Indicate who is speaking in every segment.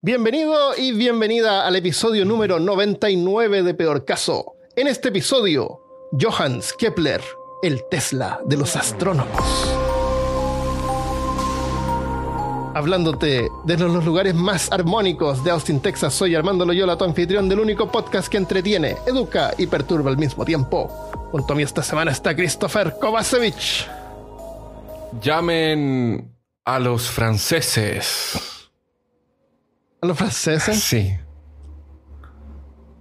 Speaker 1: Bienvenido y bienvenida al episodio número 99 de Peor Caso. En este episodio, Johannes Kepler, el Tesla de los astrónomos. Hablándote desde los lugares más armónicos de Austin, Texas, soy Armando Loyola, tu anfitrión del único podcast que entretiene, educa y perturba al mismo tiempo. Junto a mí esta semana está Christopher Kovacevic.
Speaker 2: Llamen a los franceses.
Speaker 1: ¿A los franceses?
Speaker 2: Sí.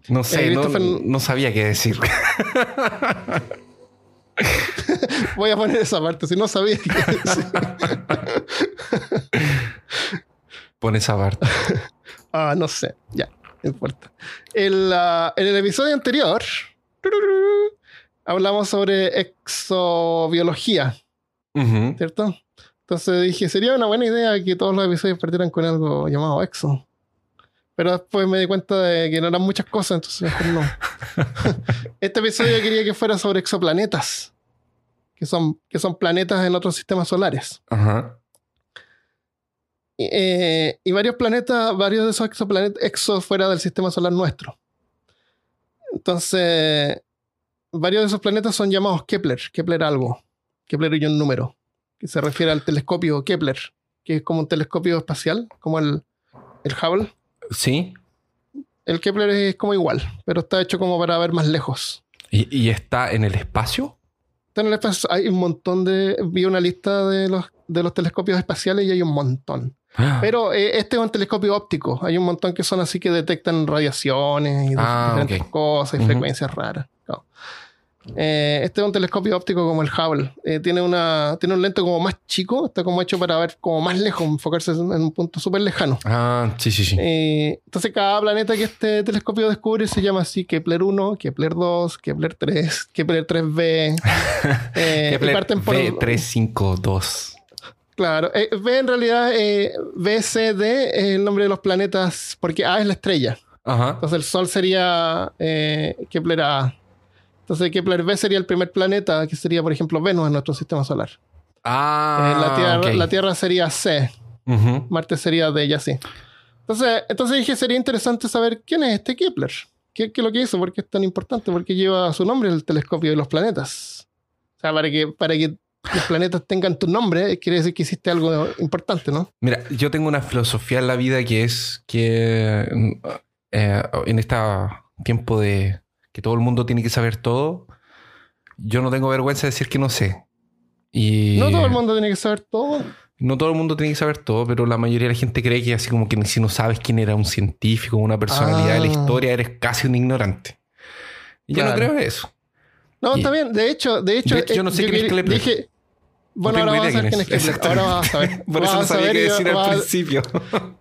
Speaker 2: No sé,
Speaker 1: Eh,
Speaker 2: no,
Speaker 1: Christopher-
Speaker 2: no sabía qué decir.
Speaker 1: Voy a poner esa parte, si no sabía qué decir.
Speaker 2: Pon esa parte.
Speaker 1: Ah, no sé. Ya, no importa. El, ah, en el episodio anterior hablamos sobre exobiología. ¿cierto? Entonces dije, sería una buena idea que todos los episodios partieran con algo llamado exo. Pero después me di cuenta de que no eran muchas cosas, entonces mejor no. este episodio quería que fuera sobre exoplanetas, que son, que son planetas en otros sistemas solares.
Speaker 2: Ajá.
Speaker 1: Y, eh, y varios planetas, varios de esos exoplanetas, exo fuera del sistema solar nuestro. Entonces, varios de esos planetas son llamados Kepler, Kepler algo, Kepler y un número, que se refiere al telescopio Kepler, que es como un telescopio espacial, como el, el Hubble.
Speaker 2: Sí.
Speaker 1: El Kepler es como igual, pero está hecho como para ver más lejos.
Speaker 2: ¿Y, y está en el espacio?
Speaker 1: Está en el espacio- hay un montón de. Vi una lista de los, de los telescopios espaciales y hay un montón.
Speaker 2: Ah,
Speaker 1: Pero eh, este es un telescopio óptico. Hay un montón que son así que detectan radiaciones y
Speaker 2: Ah,
Speaker 1: diferentes cosas y frecuencias raras. No. Eh, este es un telescopio óptico como el Hubble. Eh, tiene, una, tiene un lente como más chico, está como hecho para ver como más lejos, enfocarse en un punto súper lejano.
Speaker 2: Ah, sí, sí, sí.
Speaker 1: Eh, entonces cada planeta que este telescopio descubre se llama así Kepler 1, Kepler 2, Kepler 3, Kepler 3b. eh, y
Speaker 2: Kepler
Speaker 1: parten por-
Speaker 2: B352.
Speaker 1: Claro, B en realidad, eh, BCD es el nombre de los planetas, porque A es la estrella.
Speaker 2: Ajá.
Speaker 1: Entonces el Sol sería Kepler A. Entonces Kepler B sería el primer planeta, que sería, por ejemplo, Venus en nuestro sistema solar.
Speaker 2: Ah,
Speaker 1: Eh, la, tierra,
Speaker 2: ok.
Speaker 1: la Tierra sería C. Marte sería D y así. Entonces, entonces dije, sería interesante saber quién es este Kepler. ¿Qué, qué es lo que hizo? ¿Por qué es tan importante? Porque lleva su nombre el telescopio de los planetas. O sea, para que, para que los planetas tengan tu nombre, quiere decir que hiciste algo importante, ¿no?
Speaker 2: Mira, yo tengo una filosofía en la vida que es que eh, en este tiempo de que todo el mundo tiene que saber todo, yo no tengo vergüenza de decir que no sé. Y
Speaker 1: No todo el mundo tiene que saber todo.
Speaker 2: no todo el mundo tiene que saber todo, pero la mayoría de la gente cree que así como que si no sabes quién era un científico, una personalidad de la
Speaker 1: Ah.
Speaker 2: historia, eres casi un ignorante. Y yo no creo en eso.
Speaker 1: No,
Speaker 2: Y-
Speaker 1: está bien. De hecho, de hecho,
Speaker 2: De hecho, yo no sé es
Speaker 1: quería-
Speaker 2: Kepler.
Speaker 1: Dije, bueno, ahora vas a saber quién es. Kepler. Ahora vas a saber.
Speaker 2: Por eso no sabía qué decir al principio.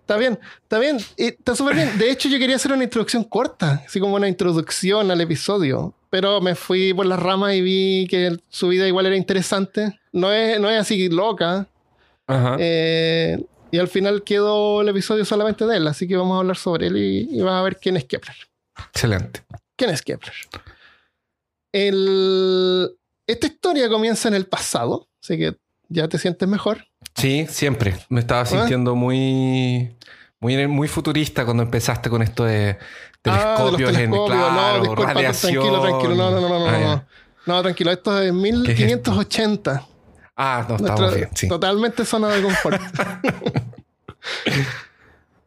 Speaker 1: Está bien, está bien. Está súper bien. De hecho, yo quería hacer una introducción corta, así como una introducción al episodio. Pero me fui por las ramas y vi que su vida igual era interesante. No es, no es así loca.
Speaker 2: Ajá.
Speaker 1: Eh, y al final quedó el episodio solamente de él. Así que vamos a hablar sobre él y, y vas a ver quién es Kepler.
Speaker 2: Excelente.
Speaker 1: ¿Quién es Kepler? El- Esta historia comienza en el pasado, así que ya te sientes mejor.
Speaker 2: Sí, siempre. Me estaba sintiendo muy, muy, muy futurista cuando empezaste con esto de
Speaker 1: Ah, de los
Speaker 2: telescopios, en,
Speaker 1: telescopios,
Speaker 2: claro,
Speaker 1: no, tranquilo, tranquilo, no, no, no, no, no,
Speaker 2: Ah,
Speaker 1: no.
Speaker 2: ya.
Speaker 1: No, tranquilo, esto es de 1580.
Speaker 2: Ah, no, estamos
Speaker 1: Nuestra-
Speaker 2: bien, sí.
Speaker 1: Totalmente zona de confort.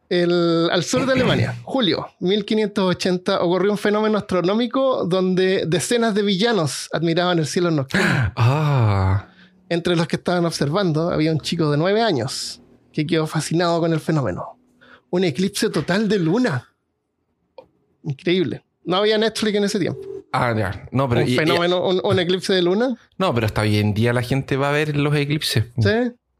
Speaker 1: El- al sur de Alemania, julio 1580, ocurrió un fenómeno astronómico donde decenas de villanos admiraban el cielo nocturno.
Speaker 2: Ah,
Speaker 1: Entre los que estaban observando había un chico de nueve años que quedó fascinado con el fenómeno. Un eclipse total de luna. Increíble. No había Netflix en ese tiempo.
Speaker 2: ah, ya. No, pero,
Speaker 1: un
Speaker 2: y- y-
Speaker 1: fenómeno, un, un eclipse de luna.
Speaker 2: no, pero hasta hoy en día la gente va a ver los eclipses.
Speaker 1: ¿sí?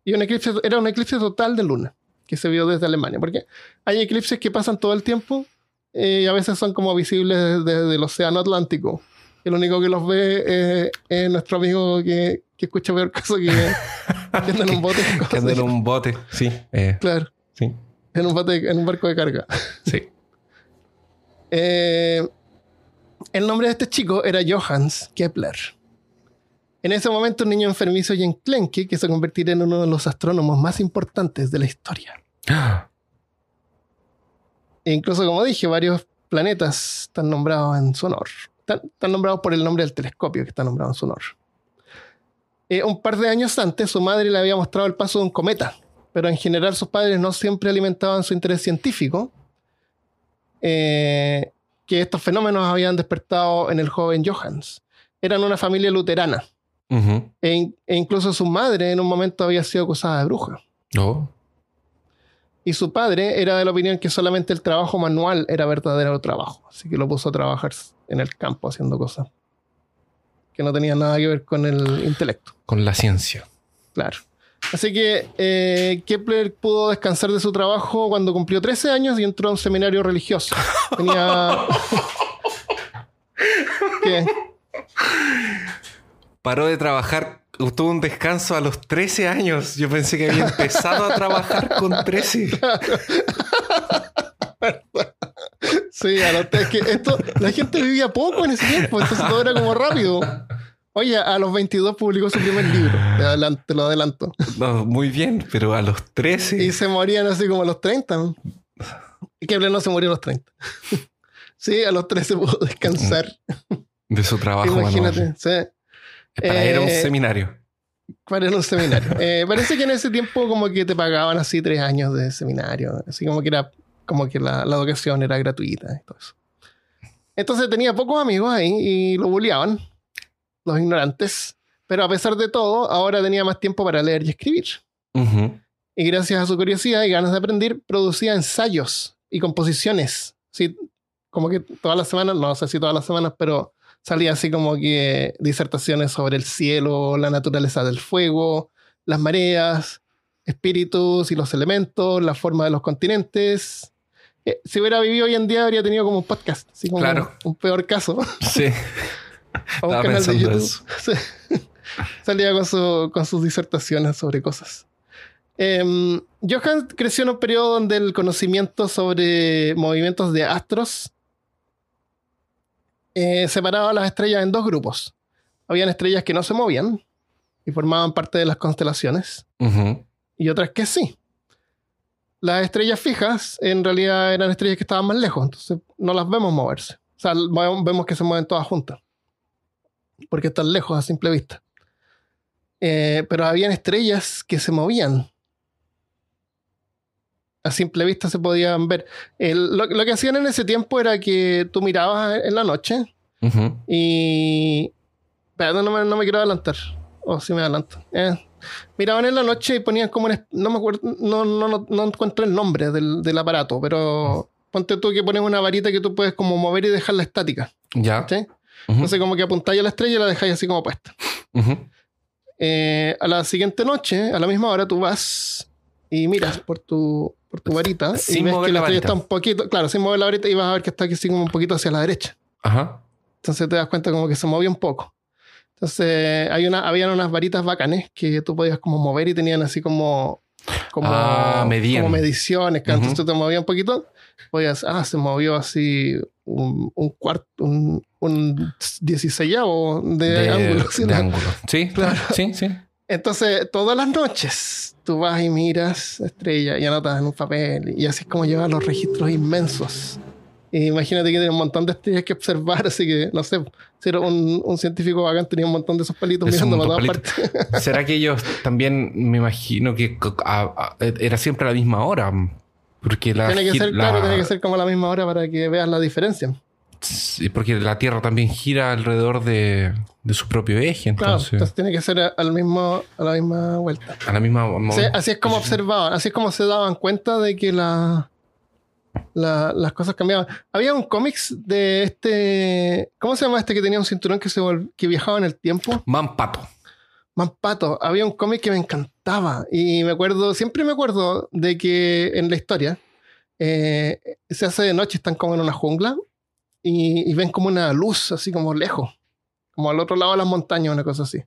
Speaker 1: Y un eclipse, era un eclipse total de luna que se vio desde Alemania. Porque hay eclipses que pasan todo el tiempo eh, y a veces son como visibles desde el océano Atlántico. El único que los ve eh, es nuestro amigo que, que escucha peor caso que, que anda en un bote.
Speaker 2: Que anda en un bote, sí. eh,
Speaker 1: Claro,
Speaker 2: sí,
Speaker 1: en un, bote, en un barco de carga.
Speaker 2: sí.
Speaker 1: Eh, el nombre de este chico era Johannes Kepler. En ese momento, un niño enfermizo y enclenque que se convertiría en uno de los astrónomos más importantes de la historia.
Speaker 2: Ah,
Speaker 1: E incluso, como dije, varios planetas están nombrados en su honor. Están, están nombrados por el nombre del telescopio que está nombrado en su honor. Eh, un par de años antes, su madre le había mostrado el paso de un cometa, pero en general sus padres no siempre alimentaban su interés científico. eh, que estos fenómenos habían despertado en el joven Johannes. Eran una familia luterana. E, in- e incluso su madre en un momento había sido acusada de bruja.
Speaker 2: Oh.
Speaker 1: Y su padre era de la opinión que solamente el trabajo manual era verdadero trabajo. Así que lo puso a trabajar en el campo haciendo cosas que no tenían nada que ver con el intelecto.
Speaker 2: Con la ciencia.
Speaker 1: Claro. Así que eh, Kepler pudo descansar de su trabajo cuando cumplió 13 años y entró a un seminario religioso. Tenía... ¿Qué?
Speaker 2: Paró de trabajar, tuvo un descanso a los 13 años. Yo pensé que había empezado a trabajar con 13.
Speaker 1: Sí, a los es que esto, la gente vivía poco en ese tiempo, entonces todo era como rápido. Oye, a los 22 publicó su primer libro, te, adelanto, te lo adelanto.
Speaker 2: No, muy bien, pero a los 13.
Speaker 1: Y se morían así como a los 30. ¿no? Kepler no se murió a los 30. Sí, a los 13 pudo descansar.
Speaker 2: De su trabajo
Speaker 1: Imagínate. Sí,
Speaker 2: Para ir a un
Speaker 1: Eh,
Speaker 2: seminario.
Speaker 1: para ir a un seminario. Eh, parece que en ese tiempo como que te pagaban así tres años de seminario. Así como que era como que la, la educación era gratuita y todo eso. Entonces tenía pocos amigos ahí y lo bulleaban, los ignorantes. Pero a pesar de todo, ahora tenía más tiempo para leer y escribir.
Speaker 2: Ujú.
Speaker 1: Y gracias a su curiosidad y ganas de aprender, producía ensayos y composiciones. Sí, como que todas las semanas, no sé si todas las semanas, pero salía así como que disertaciones sobre el cielo, la naturaleza del fuego, las mareas, espíritus y los elementos, la forma de los continentes. Eh, si hubiera vivido hoy en día, habría tenido como un podcast, así como
Speaker 2: Claro.
Speaker 1: un peor caso.
Speaker 2: Sí.
Speaker 1: o un
Speaker 2: Estaba
Speaker 1: canal de YouTube.
Speaker 2: eso.
Speaker 1: Salía con, su- con sus disertaciones sobre cosas. Em, Johann creció en un periodo donde el conocimiento sobre movimientos de astros eh, separaba a las estrellas en dos grupos. Habían estrellas que no se movían y formaban parte de las constelaciones, y otras que sí. Las estrellas fijas en realidad eran estrellas que estaban más lejos, entonces no las vemos moverse. O sea, ve- vemos que se mueven todas juntas, porque están lejos a simple vista. Eh, pero habían estrellas que se movían. A simple vista se podían ver. El- lo, lo que hacían en ese tiempo era que tú mirabas en la noche y. Espérate, no me, no me quiero adelantar. O si me adelanto. Eh, Miraban en la noche y ponían como un. No me acuerdo. No, no, no, no encuentro el nombre del, del aparato, pero. Ponte tú que pones una varita que tú puedes como mover y dejarla estática.
Speaker 2: Ya.
Speaker 1: Entonces, como que apuntáis a la estrella y la dejáis así como puesta. Eh, a la siguiente noche, a la misma hora, tú vas y miras por tu, por tu varita y
Speaker 2: Sin
Speaker 1: ves
Speaker 2: mover
Speaker 1: que la
Speaker 2: la
Speaker 1: estrella
Speaker 2: varita.
Speaker 1: está un poquito. Claro, sin mover la varita y vas a ver que está aquí así como un poquito hacia la derecha.
Speaker 2: Ajá.
Speaker 1: Entonces te das cuenta como que se movía un poco. Entonces hay una, habían unas varitas bacanes que tú podías como mover y tenían así como, como,
Speaker 2: Ah, medían.
Speaker 1: como mediciones. que. Entonces tú te movías un poquito, podías, ah, se movió así un, un cuarto, un, un 16 de, ángulo. ¿sí?
Speaker 2: de ángulo. Sí,
Speaker 1: Claro.
Speaker 2: sí, sí.
Speaker 1: Entonces todas las noches tú vas y miras estrella y anotas en un papel y así es como llevas los registros inmensos. Imagínate que tiene un montón de estrellas que observar, así que no sé, si era un, un científico bacán tenía un montón de esos palitos mirando para todas partes.
Speaker 2: ¿Será que ellos también, me imagino que co- a- a- era siempre a la misma hora? Porque la,
Speaker 1: tiene que ser,
Speaker 2: la-
Speaker 1: claro, tiene que ser como a la misma hora para que veas la diferencia.
Speaker 2: sí, porque la Tierra también gira alrededor de, de su propio eje,
Speaker 1: Claro,
Speaker 2: entonces
Speaker 1: entonces tiene que ser a, al mismo, a la misma vuelta.
Speaker 2: a la misma
Speaker 1: así es como observaban, así es como se daban cuenta de que la, la- las cosas cambiaban. Había un cómics de este. ¿Cómo se llama este que tenía un cinturón que, se que viajaba en el tiempo?
Speaker 2: Mampato.
Speaker 1: Mampato. Había un cómic que me encantaba. Y me acuerdo, siempre me acuerdo de que en la historia eh, se hace de noche, están como en una jungla y, y ven como una luz, así como lejos, como al otro lado de las montañas, una cosa así.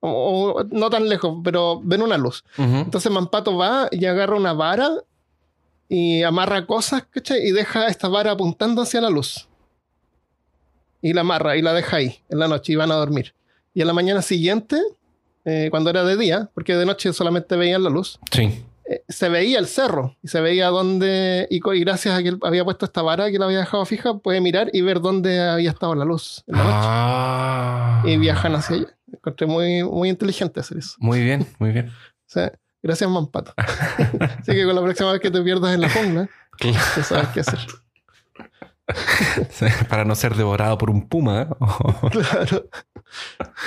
Speaker 1: O- o no tan lejos, pero ven una luz.
Speaker 2: Ujú.
Speaker 1: Entonces Mampato va y agarra una vara y amarra cosas, ¿cachai? Y deja esta vara apuntando hacia la luz. Y la amarra y la deja ahí en la noche y van a dormir. Y a la mañana siguiente, eh, cuando era de día, porque de noche solamente veían la luz,
Speaker 2: Sí.
Speaker 1: eh, se veía el cerro y se veía dónde, y, y gracias a que él había puesto esta vara que la había dejado fija, puede mirar y ver dónde había estado la luz en la noche.
Speaker 2: Ah.
Speaker 1: Y viajan hacia allá. Encontré muy, muy inteligente hacer eso.
Speaker 2: Muy bien, muy bien.
Speaker 1: O sea, gracias, Mampato. Así que con la próxima vez que te pierdas en la jungla, ya sabes qué hacer.
Speaker 2: Para no ser devorado por un puma.
Speaker 1: Claro.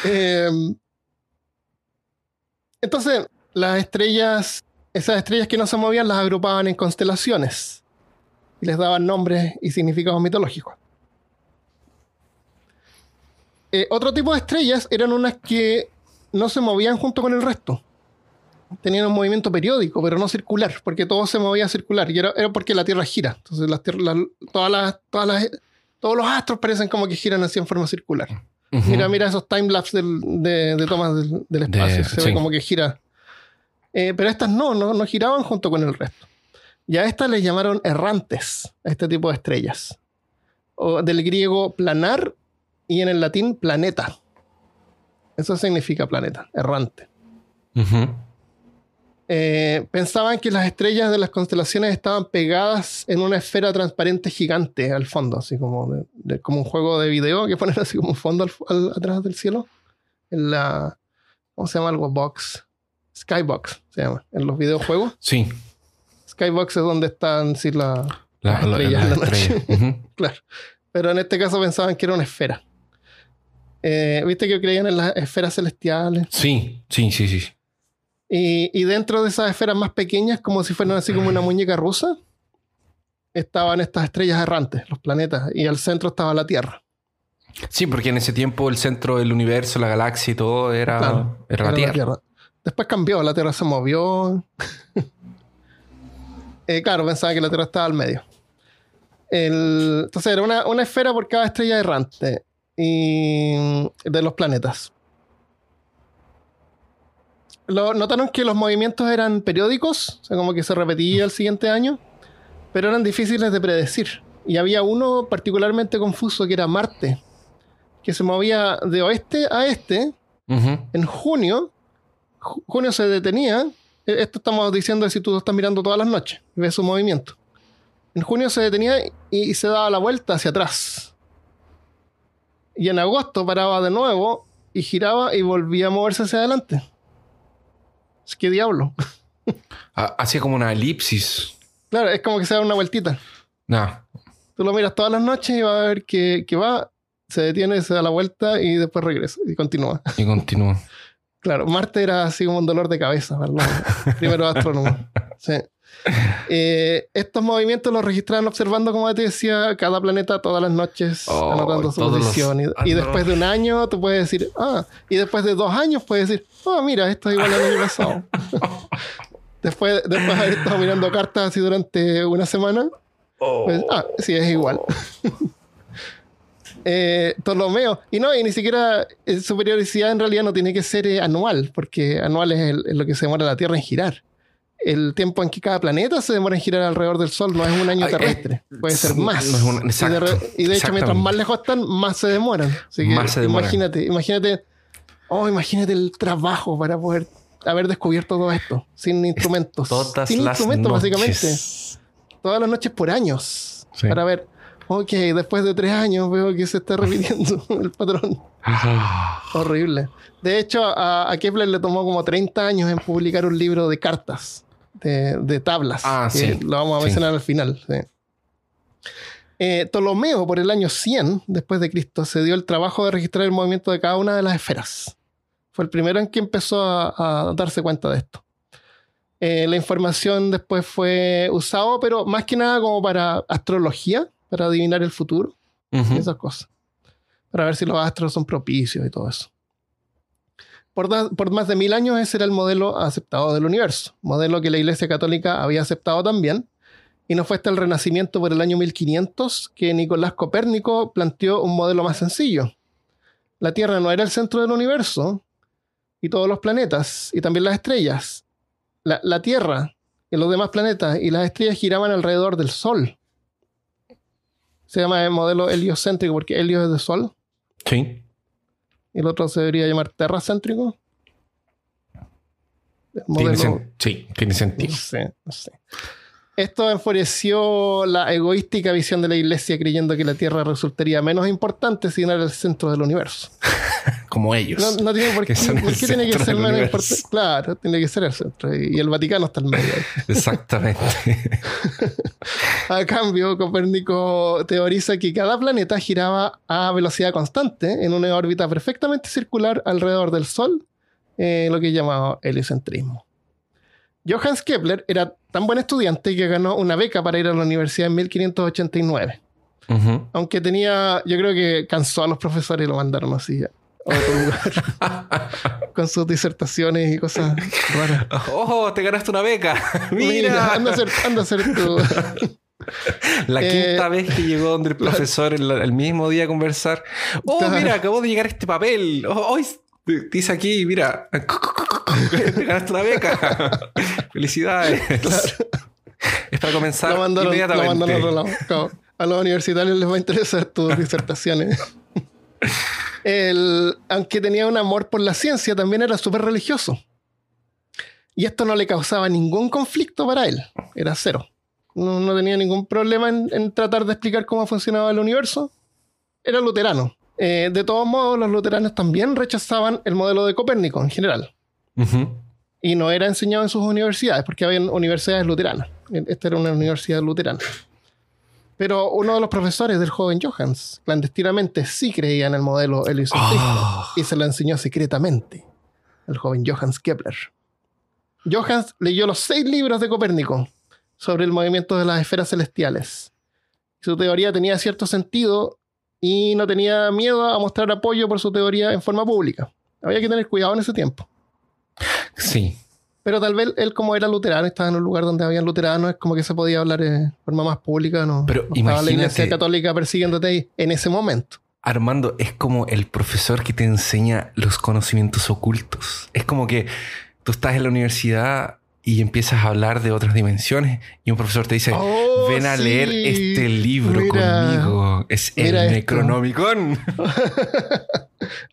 Speaker 1: Eh, entonces, las estrellas, esas estrellas que no se movían, las agrupaban en constelaciones y les daban nombres y significados mitológicos. Eh, otro tipo de estrellas eran unas que no se movían junto con el resto. Tenían un movimiento periódico, pero no circular, porque todo se movía circular. Y era, era porque la Tierra gira. Entonces, las todas las, todas las, todos los astros parecen como que giran así en forma circular.
Speaker 2: Ujú.
Speaker 1: Mira, mira esos timelapse de, de tomas del, del espacio.
Speaker 2: De-
Speaker 1: se
Speaker 2: sí.
Speaker 1: ve como que gira. Eh, pero estas no, no, no giraban junto con el resto. Y a estas les llamaron errantes, a este tipo de estrellas. O del griego planar y en el latín planeta. Eso significa planeta, errante.
Speaker 2: Ujú.
Speaker 1: Eh, pensaban que las estrellas de las constelaciones estaban pegadas en una esfera transparente gigante al fondo, así como, de- de- como un juego de video que ponen así como un fondo al- al- atrás del cielo. En la. ¿Cómo se llama algo? Box. Skybox se llama. En los videojuegos.
Speaker 2: Sí.
Speaker 1: Skybox es donde están sí, la-
Speaker 2: La,
Speaker 1: Las
Speaker 2: la-
Speaker 1: estrellas
Speaker 2: la
Speaker 1: en la
Speaker 2: estrella. Ujú.
Speaker 1: Claro. Pero en este caso pensaban que era una esfera. Eh, Viste que creían en las esferas celestiales.
Speaker 2: Sí, sí, sí, sí.
Speaker 1: Y, y dentro de esas esferas más pequeñas, como si fueran así como una muñeca rusa, estaban estas estrellas errantes, los planetas, y al centro estaba la Tierra.
Speaker 2: Sí, porque en ese tiempo el centro del universo, la galaxia y todo era,
Speaker 1: Claro,
Speaker 2: era la
Speaker 1: Era
Speaker 2: Tierra.
Speaker 1: Después cambió, la Tierra se movió. Eh, claro, pensaba que la Tierra estaba al medio. El- entonces era una, una esfera por cada estrella errante y, de los planetas. Lo, notaron que los movimientos eran periódicos, o sea, como que se repetía el siguiente año, pero eran difíciles de predecir. Y había uno particularmente confuso que era Marte, que se movía de oeste a este en junio, ju- junio se detenía. e- Esto estamos diciendo si tú lo estás mirando todas las noches ves su movimiento. En junio se detenía y, y se daba la vuelta hacia atrás. Y en agosto paraba de nuevo y giraba y volvía a moverse hacia adelante. Es que diablo.
Speaker 2: Ha- Hacía como una elipsis.
Speaker 1: Claro, es como que se da una vueltita.
Speaker 2: No.
Speaker 1: Tú lo miras todas las noches y va a ver que, que va, se detiene, se da la vuelta y después regresa y continúa.
Speaker 2: Y continúa.
Speaker 1: Claro, Marte era así como un dolor de cabeza para los primeros astrónomos. Sí. Eh, estos movimientos los registraban observando, como te decía, cada planeta todas las noches,
Speaker 2: Oh,
Speaker 1: anotando su
Speaker 2: los-
Speaker 1: posición. Y, después de un año, tú puedes decir, ah, y después de dos años puedes decir, ah, mira, esto es igual al año pasado. después, después de haber estado mirando cartas así durante una semana, pues, ah, sí, es igual. Eh, Ptolomeo. Y no, y ni siquiera eh, su periodicidad en realidad no tiene que ser eh, anual, porque anual es, el- es lo que se demora la Tierra en girar. El tiempo en que cada planeta se demora en girar alrededor del Sol no es un año
Speaker 2: Ay, eh,
Speaker 1: terrestre, puede ser más.
Speaker 2: no es un-
Speaker 1: y, de, y hecho, mientras más lejos están, más se demoran. Así que
Speaker 2: Más se demoran.
Speaker 1: imagínate, imagínate, oh, imagínate el trabajo para poder haber descubierto todo esto, sin instrumentos.
Speaker 2: Todas
Speaker 1: sin
Speaker 2: las
Speaker 1: instrumentos, básicamente todas las noches por años
Speaker 2: Sí.
Speaker 1: para ver, ok, después de tres años veo que se está repitiendo el patrón.
Speaker 2: Ah.
Speaker 1: Horrible. De hecho, a, a Kepler le tomó como 30 años en publicar un libro de cartas, de, de tablas.
Speaker 2: Ah,
Speaker 1: que
Speaker 2: sí.
Speaker 1: Lo vamos a
Speaker 2: Sí.
Speaker 1: mencionar al final. sí. Eh, Ptolomeo, por el año 100 después de Cristo, se dio el trabajo de registrar el movimiento de cada una de las esferas. Fue el primero en que empezó a, a darse cuenta de esto. Eh, la información después fue usada, pero más que nada como para astrología, para adivinar el futuro y esas cosas. Para ver si los astros son propicios y todo eso. Por, más de mil años ese era el modelo aceptado del universo, modelo que la Iglesia Católica había aceptado también, y no fue hasta el Renacimiento por el año 1500 que Nicolás Copérnico planteó un modelo más sencillo. La Tierra no era el centro del universo, y todos los planetas, y también las estrellas. La, Tierra y los demás planetas y las estrellas giraban alrededor del Sol. Se llama el modelo heliocéntrico porque helio es de Sol.
Speaker 2: Sí.
Speaker 1: Y el otro se debería llamar terracéntrico.
Speaker 2: Tiene sí, tiene sentido.
Speaker 1: no sé, no sé. Esto enfureció la egoística visión de la iglesia creyendo que la Tierra resultaría menos importante si no era el centro del universo.
Speaker 2: Como ellos.
Speaker 1: No, no tiene por qué,
Speaker 2: Que son
Speaker 1: ¿por
Speaker 2: el
Speaker 1: qué tiene que ser menos importante. Claro, tiene que ser el centro. Y el Vaticano está al medio.
Speaker 2: Exactamente.
Speaker 1: A cambio, Copérnico teoriza que cada planeta giraba a velocidad constante en una órbita perfectamente circular alrededor del Sol, eh, lo que es llamado heliocentrismo. Johannes Kepler era tan buen estudiante que ganó una beca para ir a la universidad en 1589.
Speaker 2: Ujú.
Speaker 1: Aunque tenía, yo creo que cansó a los profesores y lo mandaron así a otro lugar. Con sus disertaciones y cosas raras.
Speaker 2: ¡Oh, te ganaste una beca!
Speaker 1: Mira,
Speaker 2: ¡Mira!
Speaker 1: anda a hacer, anda a hacer tu...
Speaker 2: La
Speaker 1: Eh,
Speaker 2: quinta vez que llegó donde el profesor el, el mismo día a conversar. ¡Oh, mira, acabó de llegar este papel! ¡Oh, oh, es- dice aquí, mira! ¡Te ganaste una beca! ¡Felicidades! Es para comenzar
Speaker 1: lo mandaron, lo
Speaker 2: inmediatamente.
Speaker 1: mandaron a. Claro. A los universitarios les va a interesar tus disertaciones. El- aunque tenía un amor por la ciencia, también era súper religioso. Y esto no le causaba ningún conflicto para él. Era cero. No, no tenía ningún problema en, en tratar de explicar cómo funcionaba el universo. Era luterano. Eh, de todos modos, los luteranos también rechazaban el modelo de Copérnico en general y no era enseñado en sus universidades, porque había universidades luteranas. Esta era una universidad luterana. Pero uno de los profesores del joven Johannes, clandestinamente, sí creía en el modelo heliocentrista
Speaker 2: Oh.
Speaker 1: y se lo enseñó secretamente al joven Johannes Kepler. Johannes leyó los seis libros de Copérnico sobre el movimiento de las esferas celestiales. Su teoría tenía cierto sentido y no tenía miedo a mostrar apoyo por su teoría en forma pública. Había que tener cuidado en ese tiempo.
Speaker 2: Sí.
Speaker 1: Pero tal vez él, como era luterano, estaba en un lugar donde habían luteranos, es como que se podía hablar de forma más pública, ¿no?
Speaker 2: Pero
Speaker 1: no estaba la iglesia
Speaker 2: imagínate-
Speaker 1: católica persiguiéndote ahí en ese momento.
Speaker 2: Armando es como el profesor que te enseña los conocimientos ocultos. Es como que tú estás en la universidad y empiezas a hablar de otras dimensiones y un profesor te dice,
Speaker 1: Oh,
Speaker 2: ven a
Speaker 1: sí.
Speaker 2: leer este libro
Speaker 1: Mira.
Speaker 2: conmigo. Es el
Speaker 1: esto.
Speaker 2: Necronomicon.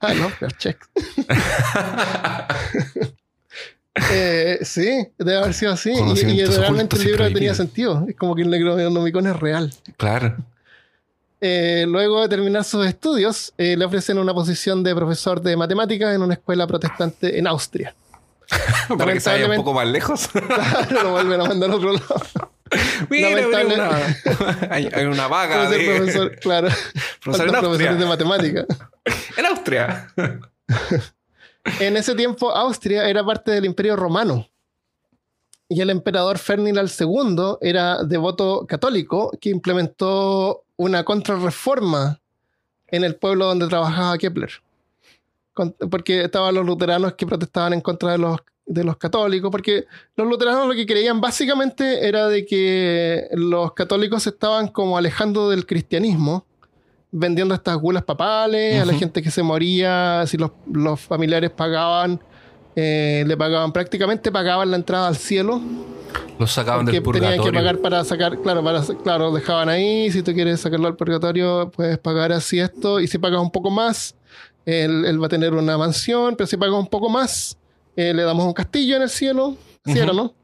Speaker 1: Ah, no, pero check. Eh, sí, debe haber sido así. Y, realmente el libro tenía sentido. Es como que el Necronomicon es real.
Speaker 2: claro.
Speaker 1: Eh, luego de terminar sus estudios, eh, le ofrecen una posición de profesor de matemáticas en una escuela protestante en Austria.
Speaker 2: Para que se vaya un poco más lejos.
Speaker 1: Claro, lo vuelven a mandar a otro lado.
Speaker 2: Mira, una, hay, hay una vaga de
Speaker 1: profesor, claro.
Speaker 2: profesor en
Speaker 1: Faltan profesores de
Speaker 2: Austria.
Speaker 1: matemáticas.
Speaker 2: En Austria.
Speaker 1: En ese tiempo, Austria era parte del Imperio Romano. Y el emperador Ferdinand II era devoto católico que implementó una contrarreforma en el pueblo donde trabajaba Kepler. Con- porque estaban los luteranos que protestaban en contra de los, de los católicos, porque los luteranos lo que creían básicamente era de que los católicos estaban como alejando del cristianismo, vendiendo estas gulas papales a la gente que se moría, si los, los familiares pagaban, eh, le pagaban prácticamente, pagaban la entrada al cielo,
Speaker 2: Los sacaban del purgatorio.
Speaker 1: tenían que pagar para sacar, claro, para, claro, dejaban ahí, si tú quieres sacarlo al purgatorio, puedes pagar así esto, y si pagas un poco más, él, él va a tener una mansión, pero si pagas un poco más, eh, le damos un castillo en el cielo, ¿sí
Speaker 2: Ujú.
Speaker 1: era, no?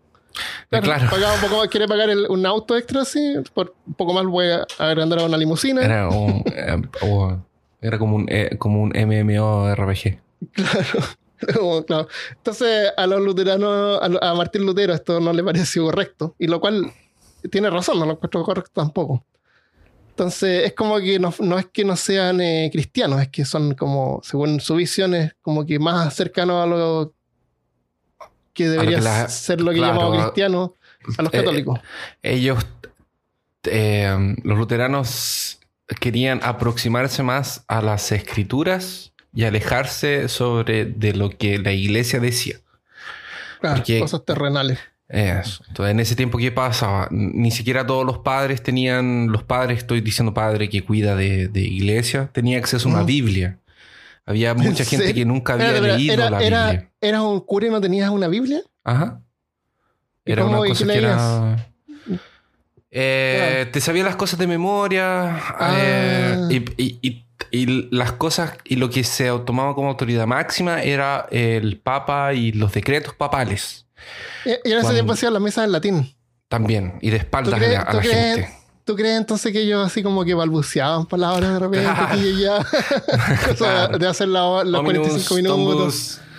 Speaker 1: Claro,
Speaker 2: Claro.
Speaker 1: pagaba un poco más, quiere pagar el- un auto extra, sí, por un poco más voy a agrandar a una limusina.
Speaker 2: Era, un, eh, o- era como un, eh, como un MMORPG.
Speaker 1: Como, claro. Entonces, a los luteranos, a, a Martín Lutero, esto no le pareció correcto. Y lo cual tiene razón, no lo encuentro correcto tampoco. Entonces, es como que no, no es que no sean eh, cristianos, es que son como, según su visión, es como que más cercano a lo que debería
Speaker 2: la-
Speaker 1: ser lo que
Speaker 2: claro,
Speaker 1: llamamos cristiano a los
Speaker 2: eh,
Speaker 1: católicos.
Speaker 2: Ellos, eh, los luteranos, querían aproximarse más a las escrituras y alejarse sobre de lo que la iglesia decía.
Speaker 1: Claro,
Speaker 2: porque-
Speaker 1: cosas terrenales.
Speaker 2: Eso. Entonces, en ese tiempo, ¿qué pasaba? Ni siquiera todos los padres tenían, los padres, estoy diciendo padre que cuida de, de iglesia, tenía acceso a una. Biblia. Había mucha gente
Speaker 1: serio?
Speaker 2: que nunca había leído
Speaker 1: era,
Speaker 2: la
Speaker 1: era-
Speaker 2: Biblia.
Speaker 1: ¿Eras un cura y no tenías una Biblia?
Speaker 2: Ajá.
Speaker 1: ¿Y
Speaker 2: Era una cosa que era. Eh, Te sabías las cosas de memoria.
Speaker 1: Ah.
Speaker 2: eh, y, y- y- y las cosas. Y lo que se tomaba como autoridad máxima era el Papa y los decretos papales.
Speaker 1: Y, y en ese
Speaker 2: Cuando-
Speaker 1: tiempo hacían las misas en latín.
Speaker 2: También. Y de
Speaker 1: ¿Tú
Speaker 2: espaldas a la, a
Speaker 1: tú
Speaker 2: la
Speaker 1: crees-
Speaker 2: gente.
Speaker 1: ¿tú crees entonces que ellos así como que balbuceaban palabras de repente?
Speaker 2: Claro.
Speaker 1: Y ya, de hacer la- los 45 minutos.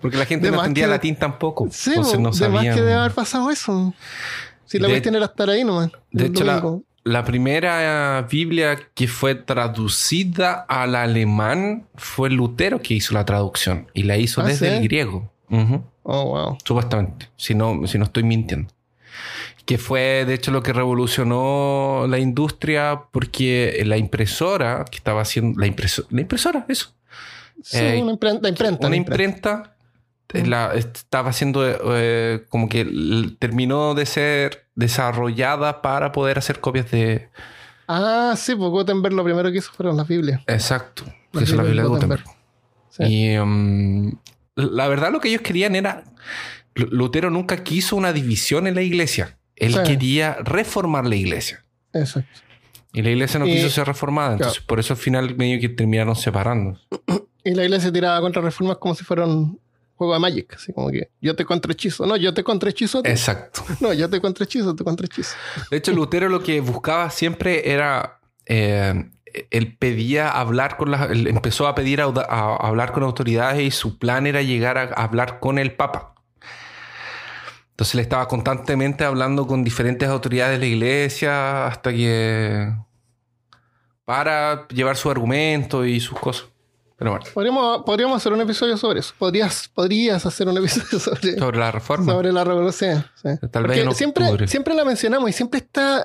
Speaker 2: Porque la gente
Speaker 1: De
Speaker 2: no entendía
Speaker 1: que-
Speaker 2: latín tampoco.
Speaker 1: Sí,
Speaker 2: entonces no
Speaker 1: de más que debe haber pasado eso. Si la
Speaker 2: De-
Speaker 1: cuestión era estar ahí nomás.
Speaker 2: De hecho, la, primera Biblia que fue traducida al alemán fue Lutero que hizo la traducción. Y la hizo
Speaker 1: Ah,
Speaker 2: desde
Speaker 1: ¿sí?
Speaker 2: el griego. Ujú.
Speaker 1: Oh, wow.
Speaker 2: Supuestamente. Si no, si no estoy mintiendo. Que fue, de hecho, lo que revolucionó la industria porque la impresora que estaba haciendo... La, impreso- la impresora, eso.
Speaker 1: Sí,
Speaker 2: Eh,
Speaker 1: una imprenta. La imprenta.
Speaker 2: una
Speaker 1: la imprenta.
Speaker 2: imprenta eh, la, estaba haciendo eh, como que terminó de ser desarrollada para poder hacer copias de...
Speaker 1: Ah, sí, pues Gutenberg lo primero que hizo fueron las Biblias.
Speaker 2: Exacto.
Speaker 1: Las
Speaker 2: es la Biblia de
Speaker 1: Gutenberg.
Speaker 2: Gutenberg.
Speaker 1: Sí.
Speaker 2: Y um, la verdad lo que ellos querían era... Lu- Lutero nunca quiso una división en la iglesia. Él
Speaker 1: Sí.
Speaker 2: quería reformar la iglesia.
Speaker 1: Exacto.
Speaker 2: Y la iglesia no
Speaker 1: Y-
Speaker 2: quiso ser reformada. Entonces por eso al final medio que terminaron separando.
Speaker 1: Y la iglesia tiraba contra reformas como si fuera un juego de Magic. Así como que yo te contrahechizo. No, yo te contrahechizo.
Speaker 2: Exacto.
Speaker 1: No, yo te contrahechizo, te contrahechizo.
Speaker 2: De hecho, Lutero lo que buscaba siempre era. eh, él pedía hablar con las. él empezó a pedir a, a hablar con autoridades y su plan era llegar a, a hablar con el Papa. Entonces él estaba constantemente hablando con diferentes autoridades de la iglesia hasta que. para llevar su argumento y sus cosas. Pero bueno,
Speaker 1: Podríamos, podríamos hacer un episodio sobre eso. Podrías, podrías hacer un episodio sobre,
Speaker 2: sobre la reforma.
Speaker 1: sobre la revolución. sí.
Speaker 2: Tal vez
Speaker 1: Porque siempre, siempre la mencionamos y siempre está,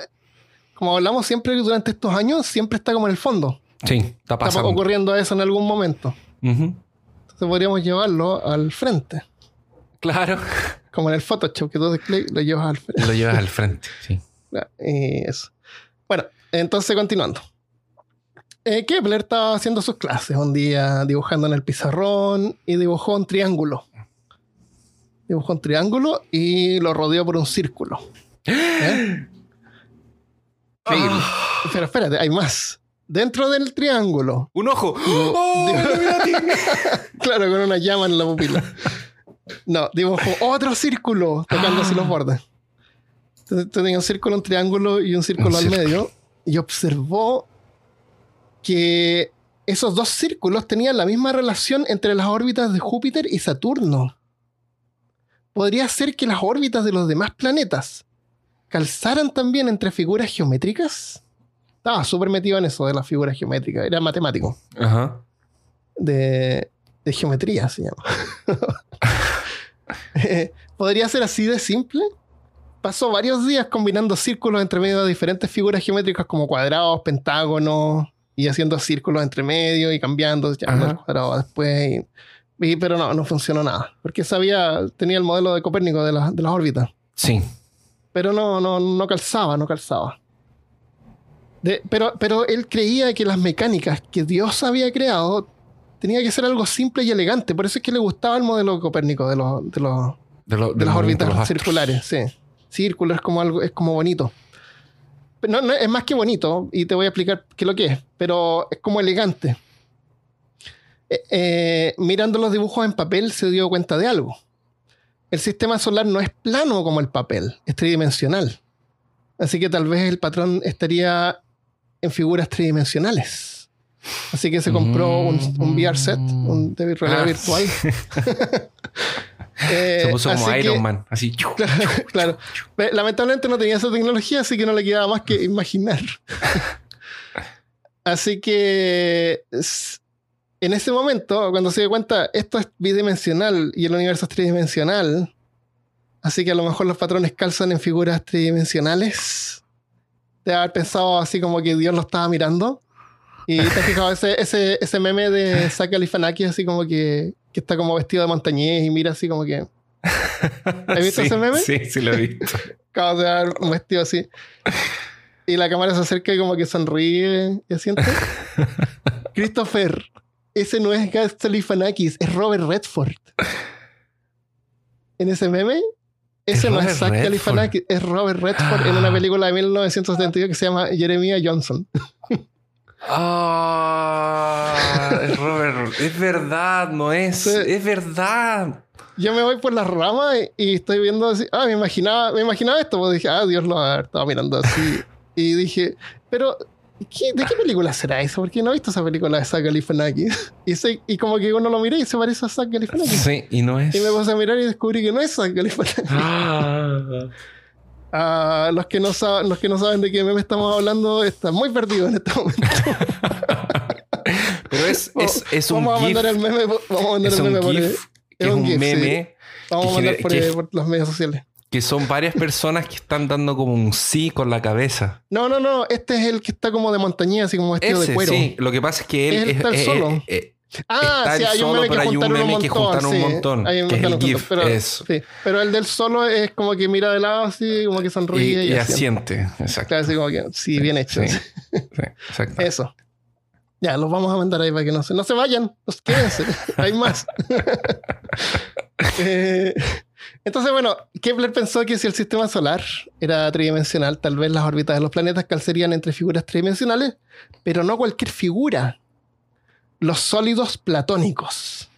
Speaker 1: como hablamos siempre durante estos años, siempre está como en el fondo.
Speaker 2: Sí, está
Speaker 1: Está
Speaker 2: pasando.
Speaker 1: ocurriendo eso en algún momento. Entonces podríamos llevarlo al frente.
Speaker 2: Claro.
Speaker 1: Como en el Photoshop, que tú lo llevas al frente.
Speaker 2: Lo llevas al frente, sí.
Speaker 1: Y eso. Bueno, entonces continuando. Eh, Kepler estaba haciendo sus clases un día dibujando en el pizarrón y dibujó un triángulo. Dibujó un triángulo y lo rodeó por un círculo. ¿Eh? Increíble. Pero espérate, hay más. Dentro del triángulo,
Speaker 2: ¡Un ojo! ¡Oh,
Speaker 1: claro, con una llama en la pupila. No, dibujó otro círculo tocando así los bordes. Entonces tenía un círculo, un triángulo y un círculo
Speaker 2: Un
Speaker 1: al
Speaker 2: círculo.
Speaker 1: medio. Y observó que esos dos círculos tenían la misma relación entre las órbitas de Júpiter y Saturno. Podría ser que las órbitas de los demás planetas calzaran también entre figuras geométricas. Estaba súper metido en eso de las figuras geométricas. Era matemático
Speaker 2: Ajá.
Speaker 1: de, de geometría, se llama. Eh, ¿Podría ser así de simple? Pasó varios días combinando círculos entre medio de diferentes figuras geométricas como cuadrados, pentágonos, y haciendo círculos entre medio y cambiando, el cuadrado después. y- y- pero no, no funcionó nada. Porque sabía, tenía el modelo de Copérnico de, la- de las órbitas.
Speaker 2: Sí.
Speaker 1: Pero no, no, no calzaba, no calzaba. De- pero, pero él creía que las mecánicas que Dios había creado tenía que ser algo simple y elegante. Por eso es que le gustaba el modelo copérnico de, los, de, los,
Speaker 2: De, lo-
Speaker 1: de
Speaker 2: del
Speaker 1: las órbitas circulares. Sí. Círculo es como algo, es como bonito. Pero no, no, es más que bonito, y te voy a explicar qué es lo que es, pero es como elegante. Eh, eh, mirando los dibujos en papel se dio cuenta de algo. El sistema solar no es plano como el papel, es tridimensional. Así que tal vez el patrón estaría en figuras tridimensionales. Así que se compró un, un VR set, un de realidad
Speaker 2: Ah,
Speaker 1: virtual. Eh,
Speaker 2: Se puso como Iron
Speaker 1: que-
Speaker 2: Man. Así.
Speaker 1: claro. Lamentablemente no tenía esa tecnología, así que no le quedaba más que imaginar. así que en ese momento, cuando se dio cuenta, esto es bidimensional y el universo es tridimensional, así que a lo mejor los patrones calzan en figuras tridimensionales. De haber pensado así como que Dios lo estaba mirando. Y te has fijado ese, ese, ese meme de Saka Lifanakis, así como que, que está como vestido de montañés y mira así como que. ¿Has visto
Speaker 2: Sí,
Speaker 1: ese meme?
Speaker 2: Sí, sí lo he visto.
Speaker 1: Acabo de dar un vestido así. Y la cámara se acerca y como que sonríe y asiente. Christopher, ese no es Galifianakis, es Robert Redford. En ese meme, ese
Speaker 2: Es
Speaker 1: no es Zach. Galifianakis, es Robert Redford en una película de 1972 que se llama Jeremiah Johnson.
Speaker 2: Ah, es Robert. Es verdad, no es. Es verdad.
Speaker 1: yo me voy por las ramas y, estoy viendo así. Ah, me imaginaba, me imaginaba esto. Pues dije, ah, Dios lo va a haber estado mirando así. y dije, pero, ¿qué- ¿de qué película será eso? Porque no he visto esa película de Zach Galifianakis. Y, y como que uno lo miré y se parece a Zach Galifianakis.
Speaker 2: Sí, y no es.
Speaker 1: Y me puse a mirar y descubrí que no es Zach Galifianakis.
Speaker 2: Ah.
Speaker 1: Ah, los, que no saben, los que no saben de qué meme estamos hablando están muy perdidos en este momento.
Speaker 2: Pero es, es, es un
Speaker 1: vamos a
Speaker 2: GIF.
Speaker 1: mandar el meme, vamos a mandar el meme por,
Speaker 2: GIF,
Speaker 1: es un GIF, sí.
Speaker 2: meme
Speaker 1: vamos a mandar por, por los medios sociales.
Speaker 2: Que son varias personas que están dando como un sí con la cabeza.
Speaker 1: No, no, no, este es el que está como de montañía, así como vestido de cuero.
Speaker 2: sí. Lo que pasa es que él es,
Speaker 1: está
Speaker 2: es-
Speaker 1: solo.
Speaker 2: es-
Speaker 1: Ah,
Speaker 2: Está
Speaker 1: sí, hay un meme que
Speaker 2: un
Speaker 1: juntaron un
Speaker 2: meme
Speaker 1: montón.
Speaker 2: que juntaron un
Speaker 1: sí.
Speaker 2: montón,
Speaker 1: Hay un-
Speaker 2: que es el
Speaker 1: un
Speaker 2: GIF,
Speaker 1: pero,
Speaker 2: eso.
Speaker 1: sí. pero el del solo es como que mira de lado así, como que
Speaker 2: y,
Speaker 1: sonríe y,
Speaker 2: y
Speaker 1: asiente.
Speaker 2: asiente. Exacto.
Speaker 1: Claro, así como que, sí, bien hecho.
Speaker 2: Sí, sí, exacto.
Speaker 1: Eso. Ya, los vamos a mandar ahí para que no se, no se vayan. Pues quédense. Hay más. Eh, entonces, bueno, Kepler pensó que si el sistema solar era tridimensional, tal vez las órbitas de los planetas calcerían entre figuras tridimensionales, pero no cualquier figura. Los sólidos platónicos.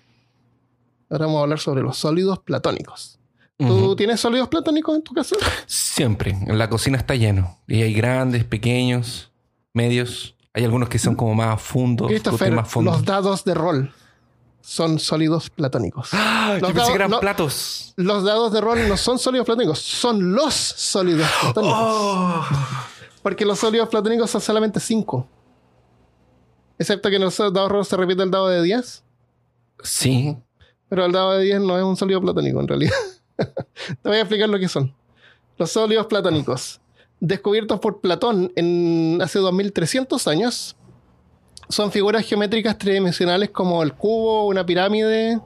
Speaker 1: Ahora vamos a hablar sobre los sólidos platónicos. ¿Tú tienes sólidos platónicos en tu casa?
Speaker 2: Siempre. En la cocina está lleno. Y hay grandes, pequeños, medios. Hay algunos que son como más fundos. más
Speaker 1: los dados de rol son sólidos platónicos.
Speaker 2: ¡Ah! Yo
Speaker 1: los
Speaker 2: pensé
Speaker 1: dados-
Speaker 2: que eran
Speaker 1: no-
Speaker 2: platos.
Speaker 1: Los dados de rol no son sólidos platónicos, son los sólidos platónicos.
Speaker 2: ¡Oh!
Speaker 1: Porque los sólidos platónicos son solamente 5. Excepto que en los dados de rol se repite el dado de 10.
Speaker 2: Sí.
Speaker 1: Pero el dado de 10 no es un sólido platónico en realidad. Te voy a explicar lo que son. Los sólidos platónicos, descubiertos por Platón en hace 2300 años, son figuras geométricas tridimensionales como el cubo, una pirámide.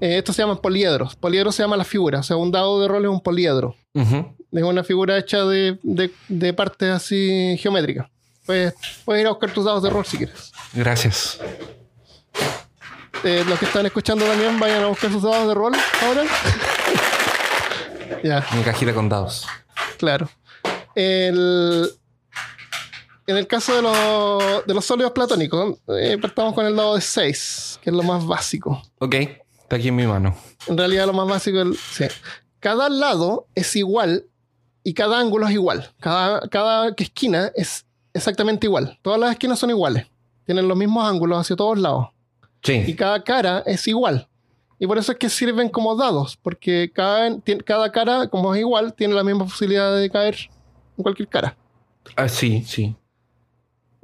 Speaker 1: Eh, estos se llaman poliedros. Poliedro se llama la figura. O sea, un dado de rol es un poliedro. Es una figura hecha de, de, de partes así geométricas. Puedes, puedes ir a buscar tus dados de rol si quieres.
Speaker 2: Gracias.
Speaker 1: Eh, los que están escuchando también vayan a buscar sus dados de rol ahora. ya,
Speaker 2: Mi cajita con dados.
Speaker 1: claro. El- en el caso de, los- de los sólidos platónicos, eh, partamos con el dado de 6, que es lo más básico.
Speaker 2: Ok. Está aquí en mi mano.
Speaker 1: En realidad, lo más básico es. sí. Cada lado es igual y cada ángulo es igual. Cada, cada esquina es exactamente igual. Todas las esquinas son iguales. Tienen los mismos ángulos hacia todos lados. Y
Speaker 2: Sí.
Speaker 1: cada cara es igual. Y por eso es que sirven como dados, porque cada, cada cara, como es igual, tiene la misma posibilidad de caer en cualquier cara.
Speaker 2: Ah, sí, sí.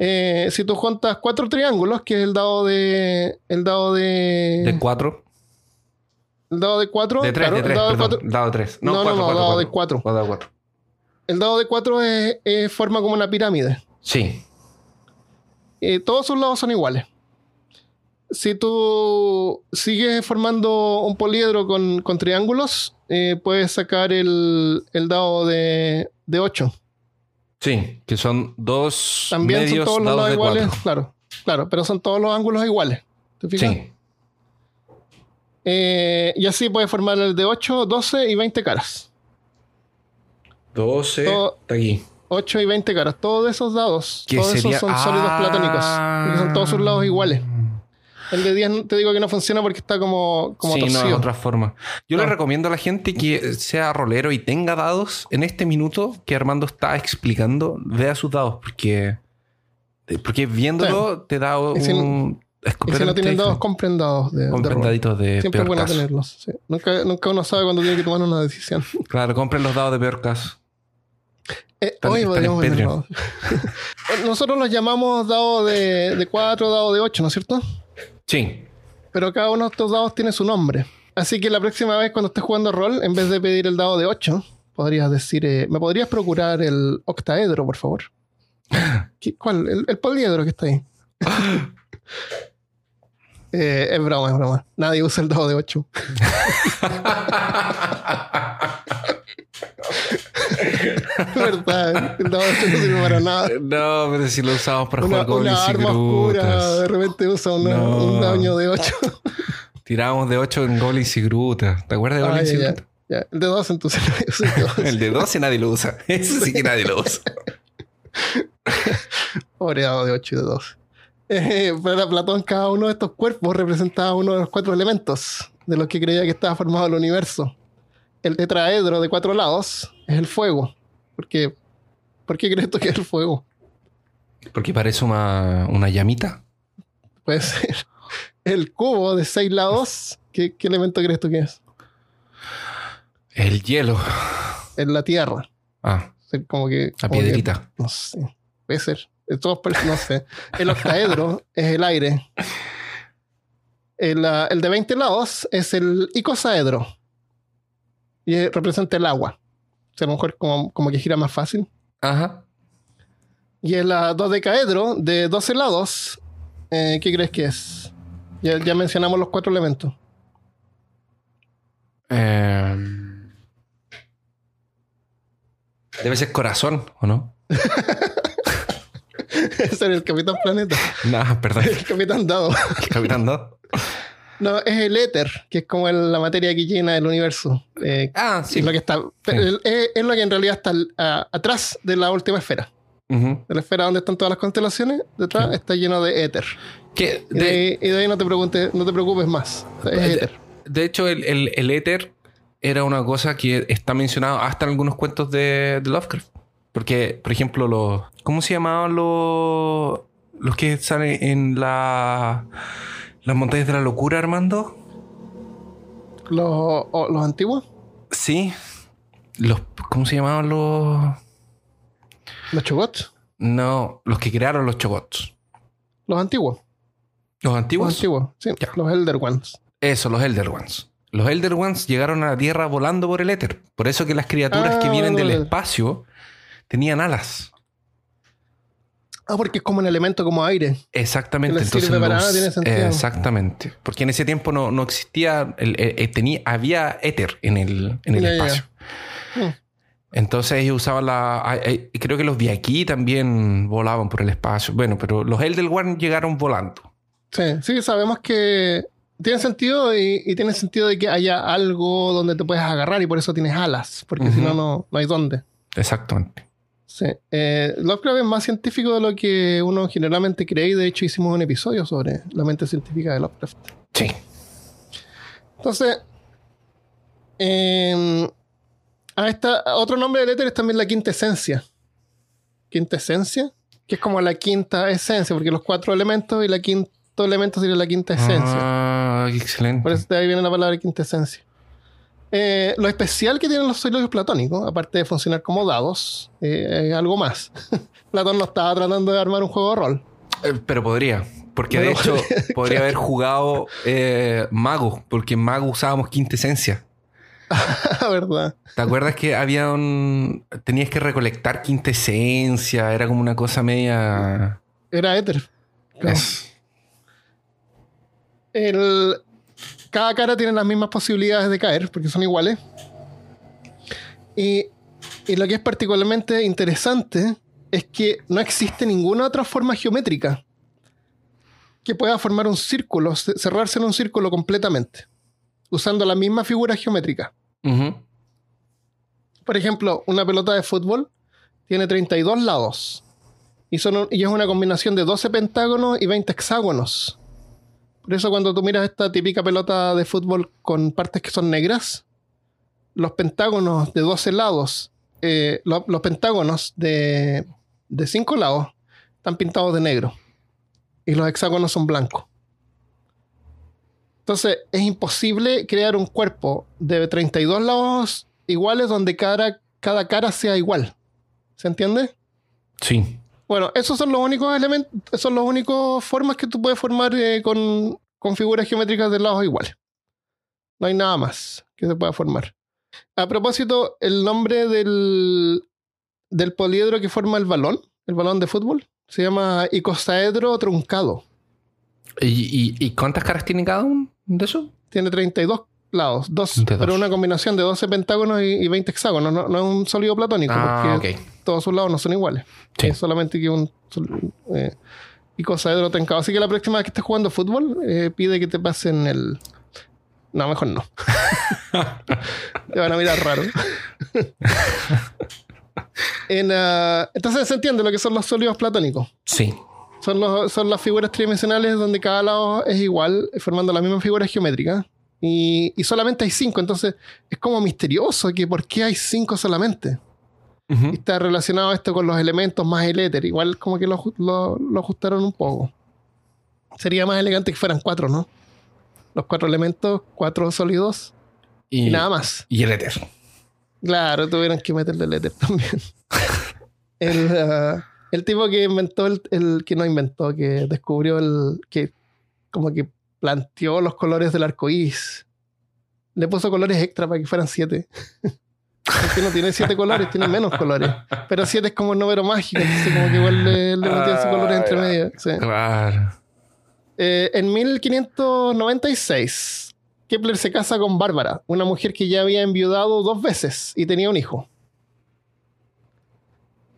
Speaker 1: Eh, si tú juntas cuatro triángulos, que es el dado de. El dado de.
Speaker 2: De cuatro.
Speaker 1: el dado de cuatro.
Speaker 2: De tres,
Speaker 1: claro,
Speaker 2: de
Speaker 1: el dado de cuatro-
Speaker 2: Dado de tres.
Speaker 1: No, no,
Speaker 2: cuatro,
Speaker 1: no,
Speaker 2: cuatro,
Speaker 1: dado de
Speaker 2: cuatro. Dado.
Speaker 1: El dado de cuatro es, es- forma como una pirámide.
Speaker 2: Sí.
Speaker 1: Eh, todos sus lados son iguales. Si tú sigues formando un poliedro con, con triángulos, eh, puedes sacar el, el dado de, de 8.
Speaker 2: Sí. Que son dos
Speaker 1: También
Speaker 2: medios
Speaker 1: son todos los lados iguales.
Speaker 2: cuatro.
Speaker 1: Claro, claro, pero son todos los ángulos iguales. ¿Te fijas?
Speaker 2: Sí.
Speaker 1: Eh, y así puedes formar el de 8, 12 y 20 caras.
Speaker 2: 12.
Speaker 1: Todo-
Speaker 2: Está aquí.
Speaker 1: 8 y 20 caras. Todos esos dados, todos
Speaker 2: sería-
Speaker 1: esos son sólidos
Speaker 2: Ah.
Speaker 1: platónicos. Porque son todos sus lados iguales. El de 10 te digo que no funciona porque está como, como
Speaker 2: sí, no, es otra forma. Yo le
Speaker 1: No.
Speaker 2: recomiendo a la gente que sea rolero y tenga dados en este minuto que Armando está explicando, vea sus dados, porque, porque viéndolo te da un.
Speaker 1: Y si no-
Speaker 2: es
Speaker 1: Y si no tienen dados, compren dados de, de
Speaker 2: Compren
Speaker 1: rol.
Speaker 2: daditos de
Speaker 1: Siempre es bueno
Speaker 2: caso.
Speaker 1: tenerlos. sí. Nunca, nunca uno sabe cuando tiene que tomar una decisión.
Speaker 2: Claro, compren los dados de peor caso.
Speaker 1: Eh, hoy podríamos. Nosotros los llamamos dados de, de 4, dados de 8, ¿no es cierto?
Speaker 2: Sí.
Speaker 1: Pero cada uno de estos dados tiene su nombre. Así que la próxima vez cuando estés jugando rol, en vez de pedir el dado de 8, podrías decir, eh, ¿me podrías procurar el octaedro, por favor? ¿Qué- ¿Cuál? El, el poliedro que está ahí. Eh, es broma, es broma. Nadie usa el dado de 8. ¿Verdad? El dado de 8 no sirve para nada.
Speaker 2: No, pero si lo usamos para
Speaker 1: Una,
Speaker 2: jugar
Speaker 1: una
Speaker 2: y
Speaker 1: arma oscura, de repente usa una-
Speaker 2: No.
Speaker 1: un daño de 8.
Speaker 2: Tirábamos de 8 en goblins y grutas. ¿Te acuerdas de goblins y grutas?
Speaker 1: Ya, El de 2 entonces no usa el de 2.
Speaker 2: El de 12 nadie lo usa. Ese sí que nadie lo usa.
Speaker 1: Pobre dado de 8 y de 2. Eh, para Platón, cada uno de estos cuerpos representaba uno de los cuatro elementos de lo que creía que estaba formado el universo. El tetraedro de cuatro lados es el fuego. ¿Por qué? ¿Por qué crees tú que es el fuego?
Speaker 2: Porque parece una, una llamita.
Speaker 1: Puede ser. El cubo de seis lados, ¿qué, qué elemento crees tú que es?
Speaker 2: El hielo.
Speaker 1: Es la tierra.
Speaker 2: Ah,
Speaker 1: O sea, como que.
Speaker 2: la
Speaker 1: como que-
Speaker 2: piedrita.
Speaker 1: no sé. Puede ser. Todos no sé. El octaedro es el aire. El, ah, el de 20 lados es el icosaedro. Y eh, representa el agua. O sea, a lo mejor como, como que gira más fácil.
Speaker 2: Ajá.
Speaker 1: Y el ah, dodecaedro de 12 lados, eh, ¿qué crees que es? Ya, ya mencionamos los cuatro elementos.
Speaker 2: Em, debe ser corazón, ¿o no?
Speaker 1: Ese era el Capitán Planeta.
Speaker 2: No, perdón.
Speaker 1: El Capitán Dado.
Speaker 2: El capitán no.
Speaker 1: No, es el éter, que es como el- la materia que llena el universo. Eh,
Speaker 2: Ah, sí.
Speaker 1: es lo que está, es, es lo que en realidad está a- atrás de la última esfera. De la esfera donde están todas las constelaciones, detrás
Speaker 2: Sí.
Speaker 1: está lleno de éter.
Speaker 2: Que
Speaker 1: Y de, y de ahí no te preguntes, no te preocupes más. Es
Speaker 2: de-
Speaker 1: éter.
Speaker 2: de hecho, el, el, el éter era una cosa que está mencionado hasta en algunos cuentos de, de Lovecraft. Porque, por ejemplo, los. ¿Cómo se llamaban los. los que salen en la. Las montañas de la locura, Armando?
Speaker 1: Los, o- los antiguos,
Speaker 2: Sí. Los. ¿Cómo se llamaban los.
Speaker 1: los chogots,
Speaker 2: No, los que crearon los chogots.
Speaker 1: los antiguos.
Speaker 2: ¿Los
Speaker 1: Los
Speaker 2: antiguos?
Speaker 1: antiguos, sí,
Speaker 2: Ya.
Speaker 1: los Elder Ones.
Speaker 2: Eso, los Elder Ones. Los Elder Ones llegaron a la Tierra volando por el éter. Por eso que las criaturas
Speaker 1: Ah,
Speaker 2: que vienen del espacio tenían alas.
Speaker 1: Ah, porque es como un elemento como aire.
Speaker 2: Exactamente. Entonces
Speaker 1: sirve para
Speaker 2: los-
Speaker 1: nada, tiene sentido.
Speaker 2: Exactamente. Porque en ese tiempo no, no existía, el- el- el- tenía, había éter en el, en el
Speaker 1: Ya, ya, ya.
Speaker 2: espacio.
Speaker 1: Mm.
Speaker 2: Entonces ellos usaban la... ay, ay, Creo que los de aquí también volaban por el espacio. Bueno, pero los One llegaron volando.
Speaker 1: Sí, sí, sabemos que tiene sentido y, y tiene sentido de que haya algo donde te puedes agarrar y por eso tienes alas, porque si no, no hay dónde.
Speaker 2: Exactamente.
Speaker 1: Sí. Eh, Lovecraft es más científico de lo que uno generalmente cree y de hecho hicimos un episodio sobre la mente científica de Lovecraft.
Speaker 2: Sí.
Speaker 1: Entonces, eh, a esta, otro nombre del éter es también la quinta esencia. Quinta esencia, que es como la quinta esencia, porque los cuatro elementos y la quinto elemento sería la quinta esencia.
Speaker 2: Ah, excelente.
Speaker 1: Por eso de ahí viene la palabra quinta esencia. Eh, lo especial que tienen los soliloquios platónicos, aparte de funcionar como dados, eh, es algo más. Platón no estaba tratando de armar un juego de rol.
Speaker 2: Eh, Pero podría. Porque de hecho
Speaker 1: podría.
Speaker 2: podría haber jugado mago. Porque en mago usábamos quinta esencia.
Speaker 1: ¿Verdad?
Speaker 2: ¿Te acuerdas que había un... Tenías que recolectar quinta esencia? Era como una cosa media...
Speaker 1: Era éter. Claro.
Speaker 2: Es-
Speaker 1: El- cada cara tiene las mismas posibilidades de caer, porque son iguales. Y, y lo que es particularmente interesante es que no existe ninguna otra forma geométrica que pueda formar un círculo, ce- cerrarse en un círculo completamente, usando la misma figura geométrica. Por ejemplo, una pelota de fútbol tiene 32 lados y, son un- y es una combinación de 12 pentágonos y 20 hexágonos. Por eso cuando tú miras esta típica pelota de fútbol con partes que son negras, los pentágonos de 12 lados, eh, lo- los pentágonos de, de 5 lados están pintados de negro y los hexágonos son blancos. Entonces es imposible crear un cuerpo de 32 lados iguales donde cada, cada cara sea igual. ¿Se entiende?
Speaker 2: Sí.
Speaker 1: Bueno, esos son los únicos elementos, son las únicas formas que tú puedes formar eh, con, con figuras geométricas de lados iguales. No hay nada más que se pueda formar. A propósito, el nombre del, del poliedro que forma el balón, el balón de fútbol, se llama icosaedro truncado.
Speaker 2: ¿Y, y, y cuántas caras tiene cada uno de eso?
Speaker 1: Tiene 32 lados, dos,
Speaker 2: 32.
Speaker 1: pero una combinación de 12 pentágonos y, y 20 hexágonos. No, no es un sólido platónico,
Speaker 2: Ah,
Speaker 1: porque todos sus lados no son iguales.
Speaker 2: Sí.
Speaker 1: Es solamente que un sol- eh, icosaedro truncado. Así que la próxima vez que estés jugando fútbol, eh, pide que te pasen el. No, mejor no. te van a mirar raro. En, ah, entonces se entiende lo que son los sólidos platónicos.
Speaker 2: Sí.
Speaker 1: Son, los, son las figuras tridimensionales donde cada lado es igual, formando las mismas figuras geométricas. Y, y solamente hay cinco, entonces es como misterioso que por qué hay cinco solamente. Y está relacionado esto con los elementos más el éter. Igual como que lo, lo- lo ajustaron un poco. Sería más elegante que fueran cuatro, ¿no? Los cuatro elementos, cuatro sólidos
Speaker 2: Y,
Speaker 1: y, nada más.
Speaker 2: y el éter.
Speaker 1: Claro, tuvieron que meterle el éter también. el, ah, el tipo que inventó, el, el que no inventó, que descubrió el. que como que planteó los colores del arco iris. Le puso colores extra para que fueran siete. Porque no tiene siete colores, tiene menos colores. Pero siete es como un número mágico, entonces como que igual le, le metió sus colores entre
Speaker 2: Ah,
Speaker 1: medio. sí.
Speaker 2: Claro.
Speaker 1: Eh, en 1596, Kepler se casa con Bárbara, una mujer que ya había enviudado dos veces y tenía un hijo.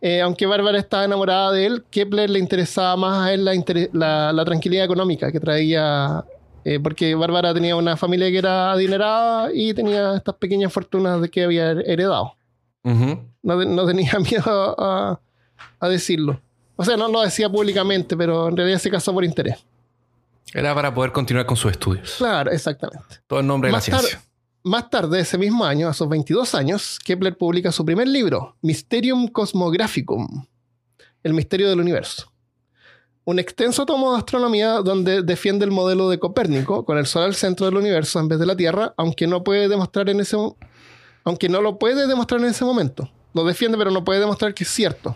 Speaker 1: Eh, aunque Bárbara estaba enamorada de él, Kepler le interesaba más a él la, inter- la- la tranquilidad económica que traía, eh, porque Bárbara tenía una familia que era adinerada y tenía estas pequeñas fortunas de que había heredado. No, no tenía miedo a, a decirlo. O sea, no lo decía públicamente, pero en realidad se casó por interés.
Speaker 2: Era para poder continuar con sus estudios.
Speaker 1: Claro, exactamente.
Speaker 2: Todo en nombre de la
Speaker 1: Más tar-
Speaker 2: ciencia.
Speaker 1: Más tarde, ese mismo año, a sus 22 años, Kepler publica su primer libro, Mysterium Cosmographicum, El misterio del universo. Un extenso tomo de astronomía donde defiende el modelo de Copérnico, con el Sol al centro del universo en vez de la Tierra, aunque no puede demostrar en ese aunque no lo puede demostrar en ese momento. Lo defiende, pero no puede demostrar que es cierto.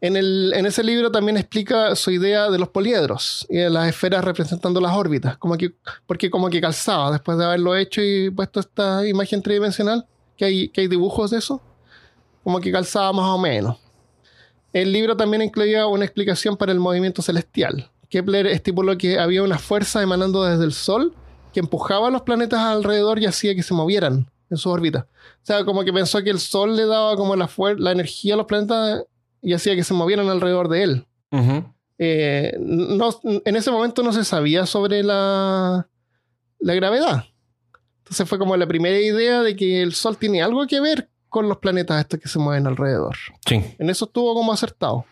Speaker 1: En, el- en ese libro también explica su idea de los poliedros y de las esferas representando las órbitas, como que, porque como que calzaba después de haberlo hecho y puesto esta imagen tridimensional, que hay, que hay dibujos de eso, como que calzaba más o menos. El libro también incluía una explicación para el movimiento celestial. Kepler estipuló que había una fuerza emanando desde el Sol que empujaba a los planetas alrededor y hacía que se movieran en su órbita. O sea, como que pensó que el Sol le daba como la, la energía a los planetas y hacía que se movieran alrededor de él. Eh, no, en ese momento no se sabía sobre la, la gravedad. Entonces fue como la primera idea de que el Sol tiene algo que ver con los planetas estos que se mueven alrededor.
Speaker 2: Sí.
Speaker 1: En eso estuvo como acertado.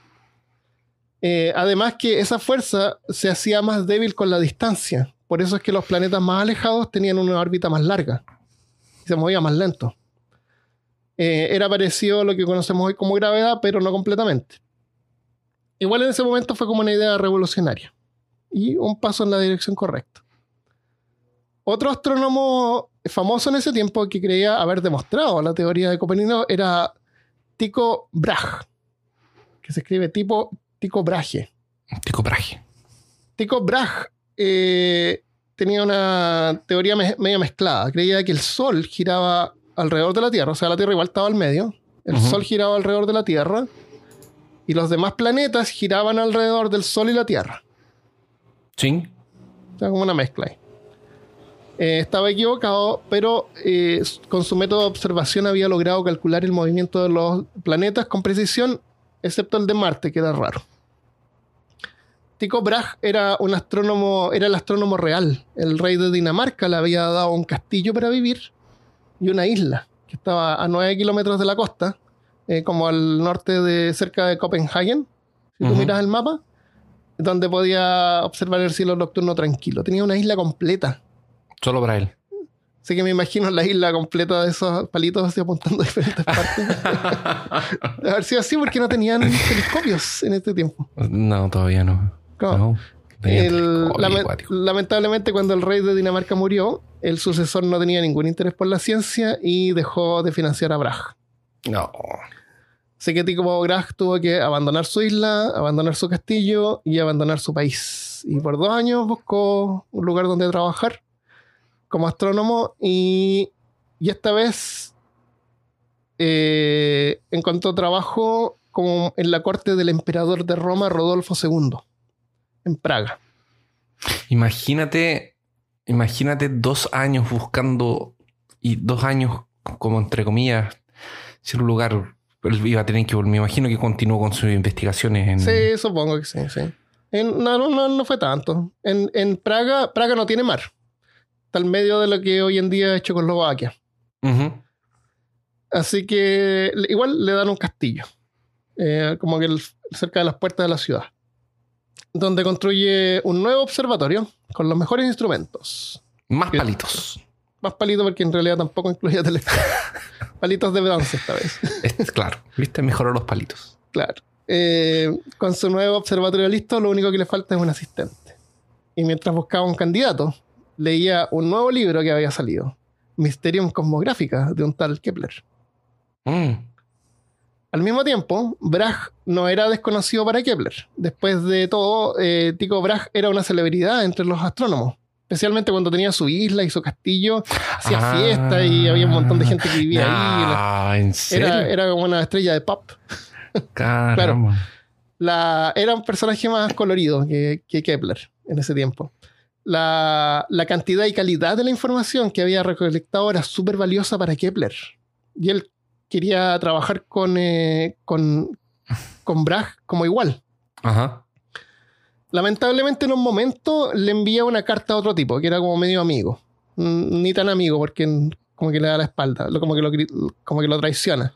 Speaker 1: Eh, además que esa fuerza se hacía más débil con la distancia. Por eso es que los planetas más alejados tenían una órbita más larga. Y se movía más lento. Eh, era parecido a lo que conocemos hoy como gravedad, pero no completamente. Igual en ese momento fue como una idea revolucionaria. Y un paso en la dirección correcta. Otro astrónomo famoso en ese tiempo que creía haber demostrado la teoría de Copérnico era Tycho Brahe, que se escribe tipo Tycho Brahe.
Speaker 2: Tico Brahe.
Speaker 1: Tycho Brahe eh, tenía una teoría me- media mezclada. Creía que el Sol giraba alrededor de la Tierra, o sea, la Tierra igual estaba al medio. El. Sol giraba alrededor de la Tierra y los demás planetas giraban alrededor del Sol y la Tierra.
Speaker 2: Sí.
Speaker 1: O sea, como una mezcla ahí. Eh, estaba equivocado, pero eh, con su método de observación había logrado calcular el movimiento de los planetas con precisión, excepto el de Marte, que era raro. Tycho Brahe era un astrónomo, era el astrónomo real. El rey de Dinamarca le había dado un castillo para vivir y una isla que estaba a 9 kilómetros de la costa, eh, como al norte de cerca de Copenhagen. Si tú miras el mapa, donde podía observar el cielo nocturno tranquilo. Tenía una isla completa.
Speaker 2: Solo para él.
Speaker 1: Así que me imagino la isla completa de esos palitos así apuntando a diferentes partes. De haber sido así porque no tenían telescopios en este tiempo.
Speaker 2: no, todavía no. No.
Speaker 1: El- lame- lamentablemente, cuando el rey de Dinamarca murió, el sucesor no tenía ningún interés por la ciencia y dejó de financiar a Brahe.
Speaker 2: No.
Speaker 1: Así que Tycho Brahe tuvo que abandonar su isla, abandonar su castillo y abandonar su país. Y por dos años buscó un lugar donde trabajar como astrónomo y, y esta vez eh, encontró trabajo como en la corte del emperador de Roma, Rodolfo II, en Praga.
Speaker 2: Imagínate, imagínate dos años buscando y dos años, como entre comillas, sin un lugar. Él iba a tener que volver. Me imagino que continuó con sus investigaciones en.
Speaker 1: Sí, supongo que sí, sí. En- no, no, no, no fue tanto. En, en Praga, Praga no tiene mar. Está al medio de lo que hoy en día es Checoslovaquia.
Speaker 2: Ujú.
Speaker 1: Así que igual le dan un castillo, eh, como que el- cerca de las puertas de la ciudad, donde construye un nuevo observatorio con los mejores instrumentos.
Speaker 2: Más palitos.
Speaker 1: Más palitos porque en realidad tampoco incluía telescopio. palitos de bronce esta vez.
Speaker 2: Es- claro, viste, mejoró los palitos.
Speaker 1: Claro. Eh, con su nuevo observatorio listo, lo único que le falta es un asistente. Y mientras buscaba un candidato, leía un nuevo libro que había salido, Mysterium Cosmográfica, de un tal Kepler.
Speaker 2: Mm.
Speaker 1: Al mismo tiempo, Bragg no era desconocido para Kepler. Después de todo, eh, Tycho Bragg era una celebridad entre los astrónomos. Especialmente cuando tenía su isla y su castillo, hacía
Speaker 2: Ah.
Speaker 1: fiesta y había un montón de gente que vivía ahí.
Speaker 2: Ah, ¿en serio?
Speaker 1: Era, era como una estrella de pop. La, era un personaje más colorido que, que Kepler en ese tiempo. La, la cantidad y calidad de la información que había recolectado era súper valiosa para Kepler. Y él quería trabajar con, eh, con, con Bragg como igual.
Speaker 2: Ajá.
Speaker 1: Lamentablemente en un momento le envía una carta a otro tipo, que era como medio amigo. Ni tan amigo, porque como que le da la espalda, como que lo, como que lo traiciona.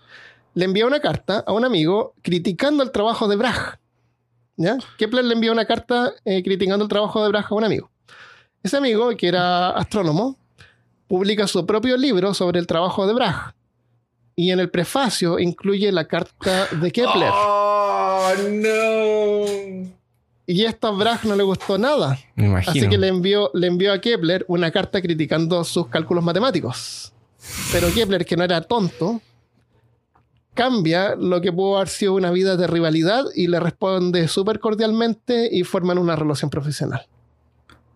Speaker 1: Le envía una carta a un amigo criticando el trabajo de Bragg. ¿Ya? Kepler le envía una carta eh, criticando el trabajo de Bragg a un amigo. Ese amigo, que era astrónomo, publica su propio libro sobre el trabajo de Bragg. Y en el prefacio incluye la carta de Kepler.
Speaker 2: Oh, no.
Speaker 1: Y esto a Bragg no le gustó nada.
Speaker 2: Me imagino.
Speaker 1: Así que le envió, le envió a Kepler una carta criticando sus cálculos matemáticos. Pero Kepler, que no era tonto, cambia lo que pudo haber sido una vida de rivalidad y le responde súper cordialmente y forman una relación profesional.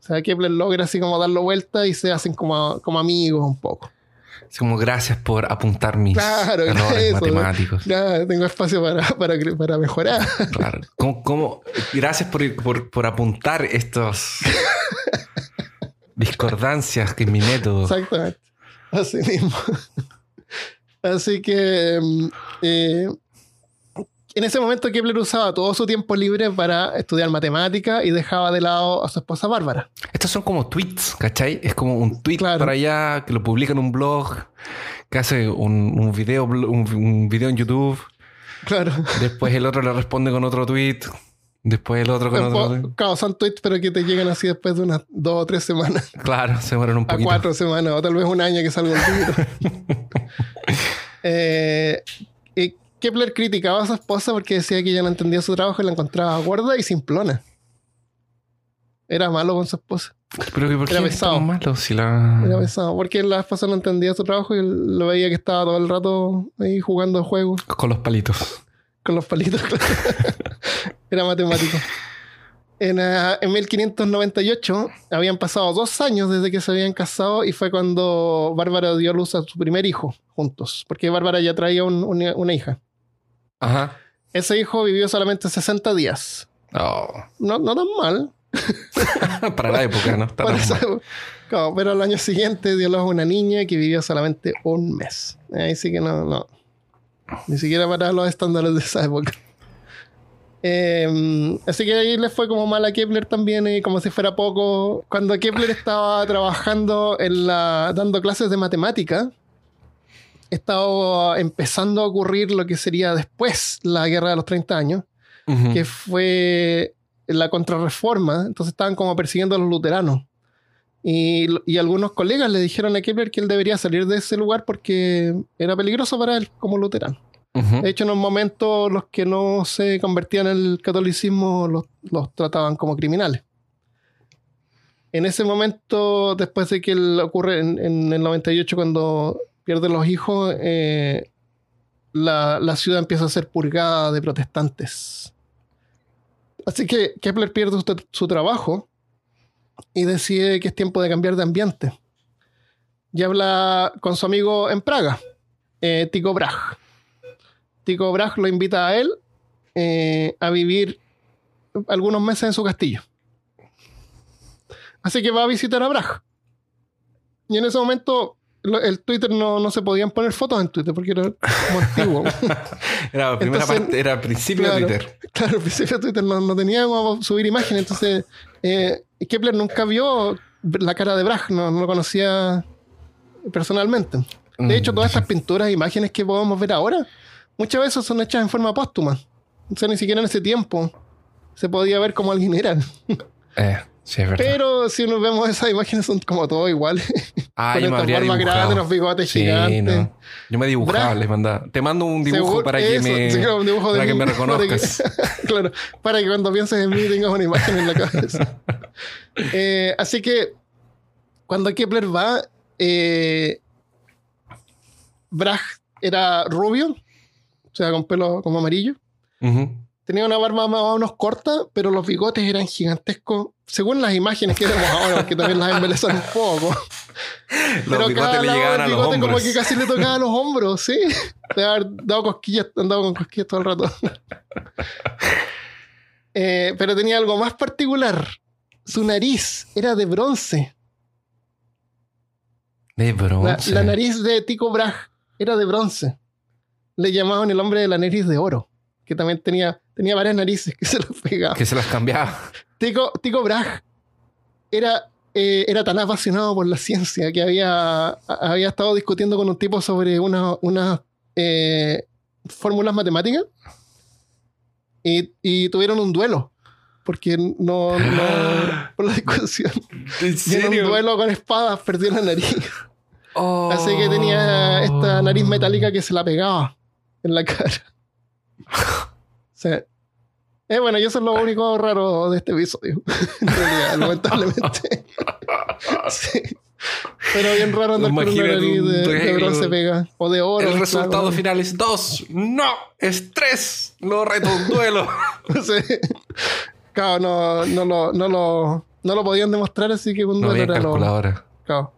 Speaker 1: O sea, Kepler logra así como darlo vuelta y se hacen como, como amigos un poco.
Speaker 2: Es como gracias por apuntar mis
Speaker 1: Claro,
Speaker 2: errores
Speaker 1: eso,
Speaker 2: matemáticos.
Speaker 1: Ya tengo espacio para, para, para mejorar.
Speaker 2: Claro. ¿Cómo- cómo? Gracias por, por, por apuntar estos discordancias que en mi método.
Speaker 1: Exactamente. Así mismo. Así que mm, eh, en ese momento Kepler usaba todo su tiempo libre para estudiar matemática y dejaba de lado a su esposa Bárbara.
Speaker 2: Estos son como tweets, ¿cachai? Es como un tweet
Speaker 1: Claro.
Speaker 2: para allá que lo publica en un blog, que hace un, un video, un, un video en YouTube.
Speaker 1: Claro.
Speaker 2: Después el otro le responde con otro tweet. Después el otro con otro tweet.
Speaker 1: Claro, son tweets, pero que te llegan así después de unas dos o tres semanas,
Speaker 2: Claro, se mueren un
Speaker 1: a
Speaker 2: poquito.
Speaker 1: cuatro semanas, o tal vez un año que salga el libro. Eh, y Kepler criticaba a su esposa porque decía que ella no entendía su trabajo y la encontraba gorda y simplona. Era malo con su esposa.
Speaker 2: Pero que ¿por qué
Speaker 1: Era
Speaker 2: es
Speaker 1: pesado.
Speaker 2: tan malo si la...
Speaker 1: Era pesado, porque la esposa no entendía su trabajo y lo veía que estaba todo el rato ahí jugando juegos
Speaker 2: Con los palitos.
Speaker 1: con los palitos. Era matemático. En, ah, en 1598 habían pasado dos años desde que se habían casado y fue cuando Bárbara dio luz a su primer hijo juntos, porque Bárbara ya traía un- una, una hija.
Speaker 2: Ajá.
Speaker 1: Ese hijo vivió solamente 60 días.
Speaker 2: Oh.
Speaker 1: No, no tan mal.
Speaker 2: Para la época, ¿no?
Speaker 1: Para. Claro, pero al año siguiente dio luz a una niña que vivió solamente un mes. Ahí sí que no, no. Ni siquiera para los estándares de esa época. Eh, así que ahí le fue como mal a Kepler también, y como si fuera poco. Cuando Kepler estaba trabajando en la. dando clases de matemática, estaba empezando a ocurrir lo que sería después la guerra de los 30 años que fue la contrarreforma, entonces estaban como persiguiendo a los luteranos. Y, y algunos colegas le dijeron a Kepler que él debería salir de ese lugar porque era peligroso para él como luterano. De hecho, en un momento los que no se convertían al catolicismo los, los trataban como criminales. En ese momento, después de que él ocurre en, en el 98, cuando pierde los hijos, eh, la, la ciudad empieza a ser purgada de protestantes. Así que Kepler pierde su, su trabajo y decide que es tiempo de cambiar de ambiente. Y habla con su amigo en Praga, eh, Tycho Brahe. Tycho Brahe lo invita a él eh, a vivir algunos meses en su castillo. Así que va a visitar a Brahe. Y en ese momento el Twitter no, no se podían poner fotos en Twitter porque era como antiguo.
Speaker 2: Era la primera
Speaker 1: Entonces,
Speaker 2: parte, era principio
Speaker 1: claro.
Speaker 2: de Twitter.
Speaker 1: claro, al principio Twitter no, no tenía cómo subir imágenes. Entonces eh, Kepler nunca vio la cara de Brahe, no, no lo conocía personalmente. De hecho, todas estas pinturas e imágenes que podemos ver ahora, muchas veces son hechas en forma póstuma. O sea, ni siquiera en ese tiempo se podía ver cómo alguien era.
Speaker 2: Eh, Sí, es verdad.
Speaker 1: Pero si nos vemos esas imágenes son como todos iguales.
Speaker 2: Ah,
Speaker 1: Con estas
Speaker 2: dibujado.
Speaker 1: grandes, los bigotes
Speaker 2: Sí,
Speaker 1: gigantes.
Speaker 2: no. Yo me dibujaba,
Speaker 1: Bra-
Speaker 2: les mandaba. Te mando un dibujo para que me,
Speaker 1: sí, claro, un dibujo de
Speaker 2: para que me
Speaker 1: para
Speaker 2: reconozcas.
Speaker 1: que- claro, para que cuando pienses en mí tengas una imagen en la cabeza. Eh, así que cuando Kepler va, eh, era rubio, o sea, con pelo como amarillo. Tenía una barba más o menos corta, pero los bigotes eran gigantescos, según las imágenes que vemos ahora, porque también las embelezan un poco. Pero cada
Speaker 2: le
Speaker 1: lado
Speaker 2: llegaban a los
Speaker 1: bigote como que casi le tocaba los hombros, sí. De haber dado cosquillas, andaba con cosquillas todo el rato. Eh, pero tenía algo más particular. Su nariz era de bronce.
Speaker 2: De bronce.
Speaker 1: la nariz de Tycho Brahe era de bronce. Le llamaban el hombre de la nariz de oro. Que también tenía, tenía varias narices que se las pegaba.
Speaker 2: Que se las cambiaba.
Speaker 1: Tycho, Tycho Brahe era, eh, era tan apasionado por la ciencia que había, había estado discutiendo con un tipo sobre una- unas eh, fórmulas matemáticas y, y tuvieron un duelo. Porque no, no por la discusión.
Speaker 2: ¿En
Speaker 1: Y en un duelo con espadas perdió la nariz. Así que tenía esta nariz metálica que se la pegaba en la cara. O sea, eh, bueno, y eso es lo único raro de este episodio. en realidad, lamentablemente. sí. Pero bien raro andar con una de, de bronce pega. O de oro.
Speaker 2: El resultado
Speaker 1: claro.
Speaker 2: final es 2. No, es 3. Lo reto un duelo.
Speaker 1: Sí. Claro, no, no, lo, no, lo, no lo podían demostrar, así que un
Speaker 2: No
Speaker 1: duelo
Speaker 2: había
Speaker 1: era lo. Claro.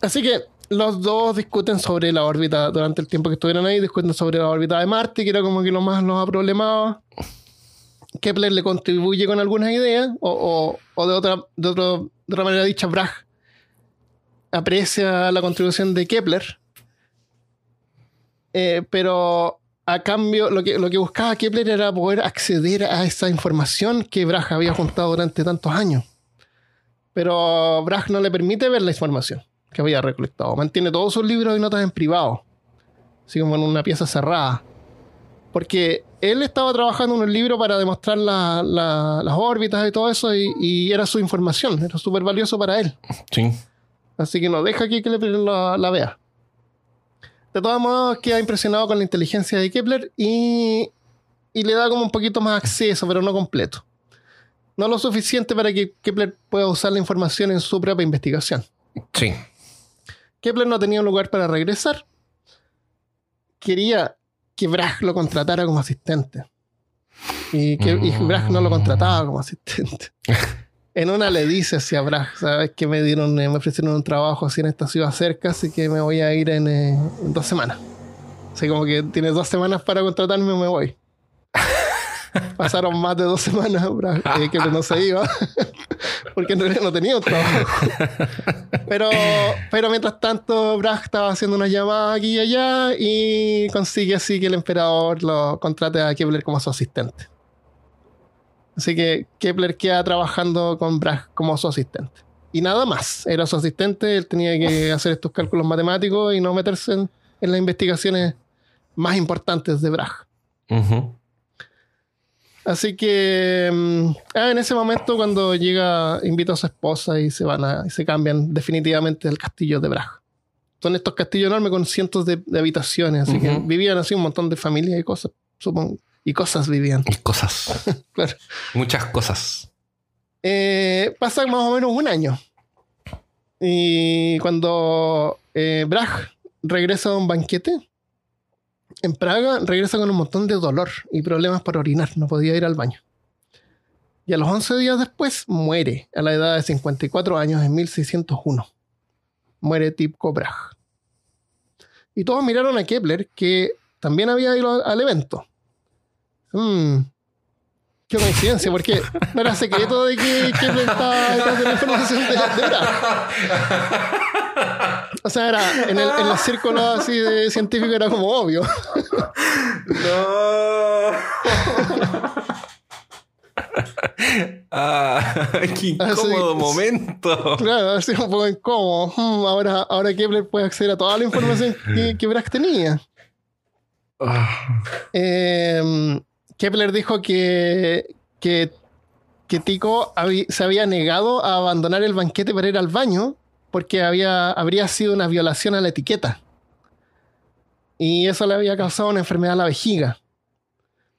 Speaker 1: Así que los dos discuten sobre la órbita durante el tiempo que estuvieron ahí, discuten sobre la órbita de Marte, que era como que lo más los problemaba. Kepler le contribuye con algunas ideas, o, o- de, otra, de, de otra manera dicha, Bragg aprecia la contribución de Kepler, Eh, pero a cambio, lo que, lo que buscaba Kepler era poder acceder a esa información que Bragg había juntado durante tantos años. Pero Bragg no le permite ver la información que había recolectado. Mantiene todos sus libros y notas en privado, así como en una pieza cerrada. Porque él estaba trabajando en un libro para demostrar la- la- las órbitas y todo eso, y, y era su información, era súper valioso para él.
Speaker 2: Sí.
Speaker 1: Así que no deja que Kepler la, la vea. De todos modos, queda impresionado con la inteligencia de Kepler y, y le da como un poquito más acceso, pero no completo. No lo suficiente para que Kepler pueda usar la información en su propia investigación.
Speaker 2: Sí.
Speaker 1: Kepler no tenía un lugar para regresar. Quería que Bragg lo contratara como asistente. Y, que, y Bragg no lo contrataba como asistente. En una le dice hacia Bragg, sabes que me dieron, eh, me ofrecieron un trabajo así en esta ciudad cerca, así que me voy a ir en, eh, en dos semanas. Así como que tienes dos semanas para contratarme o me voy. Pasaron más de dos semanas, eh, Kepler no se iba, porque en realidad no tenía un trabajo. Pero, pero mientras tanto, Bragg estaba haciendo una llamada aquí y allá y consigue así que el emperador lo contrate a Kepler como su asistente. Así que Kepler queda trabajando con Bragg como su asistente. Y nada más. Era su asistente, él tenía que hacer estos cálculos matemáticos y no meterse en, en las investigaciones más importantes de Bragg.
Speaker 2: Ujú.
Speaker 1: Así que mm, ah, en ese momento cuando llega, invita a su esposa y se van a, y se cambian definitivamente del castillo de Bragg. Son estos castillos enormes con cientos de, de habitaciones, así que vivían así un montón de familias y cosas, supongo. Y cosas vivían,
Speaker 2: Y cosas.
Speaker 1: claro.
Speaker 2: Muchas cosas.
Speaker 1: Eh, pasa más o menos un año. Y cuando eh, Bragg regresa a un banquete en Praga, regresa con un montón de dolor y problemas para orinar. No podía ir al baño. Y a los 11 días después muere a la edad de 54 años en 1601. Muere Tycho Bragg. Y todos miraron a Kepler, que también había ido al evento. Hmm, Qué coincidencia, porque no era secreto de que Kepler estaba detrás de la información de, de. O sea, era en, el, en los círculos así de científicos era como obvio.
Speaker 2: No. ah, qué incómodo momento.
Speaker 1: Claro, así un poco incómodo. Hmm, ahora, ahora Kepler puede acceder a toda la información que, que tenía. Eh, Kepler dijo que, que que Tico se había negado a abandonar el banquete para ir al baño porque había, habría sido una violación a la etiqueta. Y eso le había causado una enfermedad a la vejiga.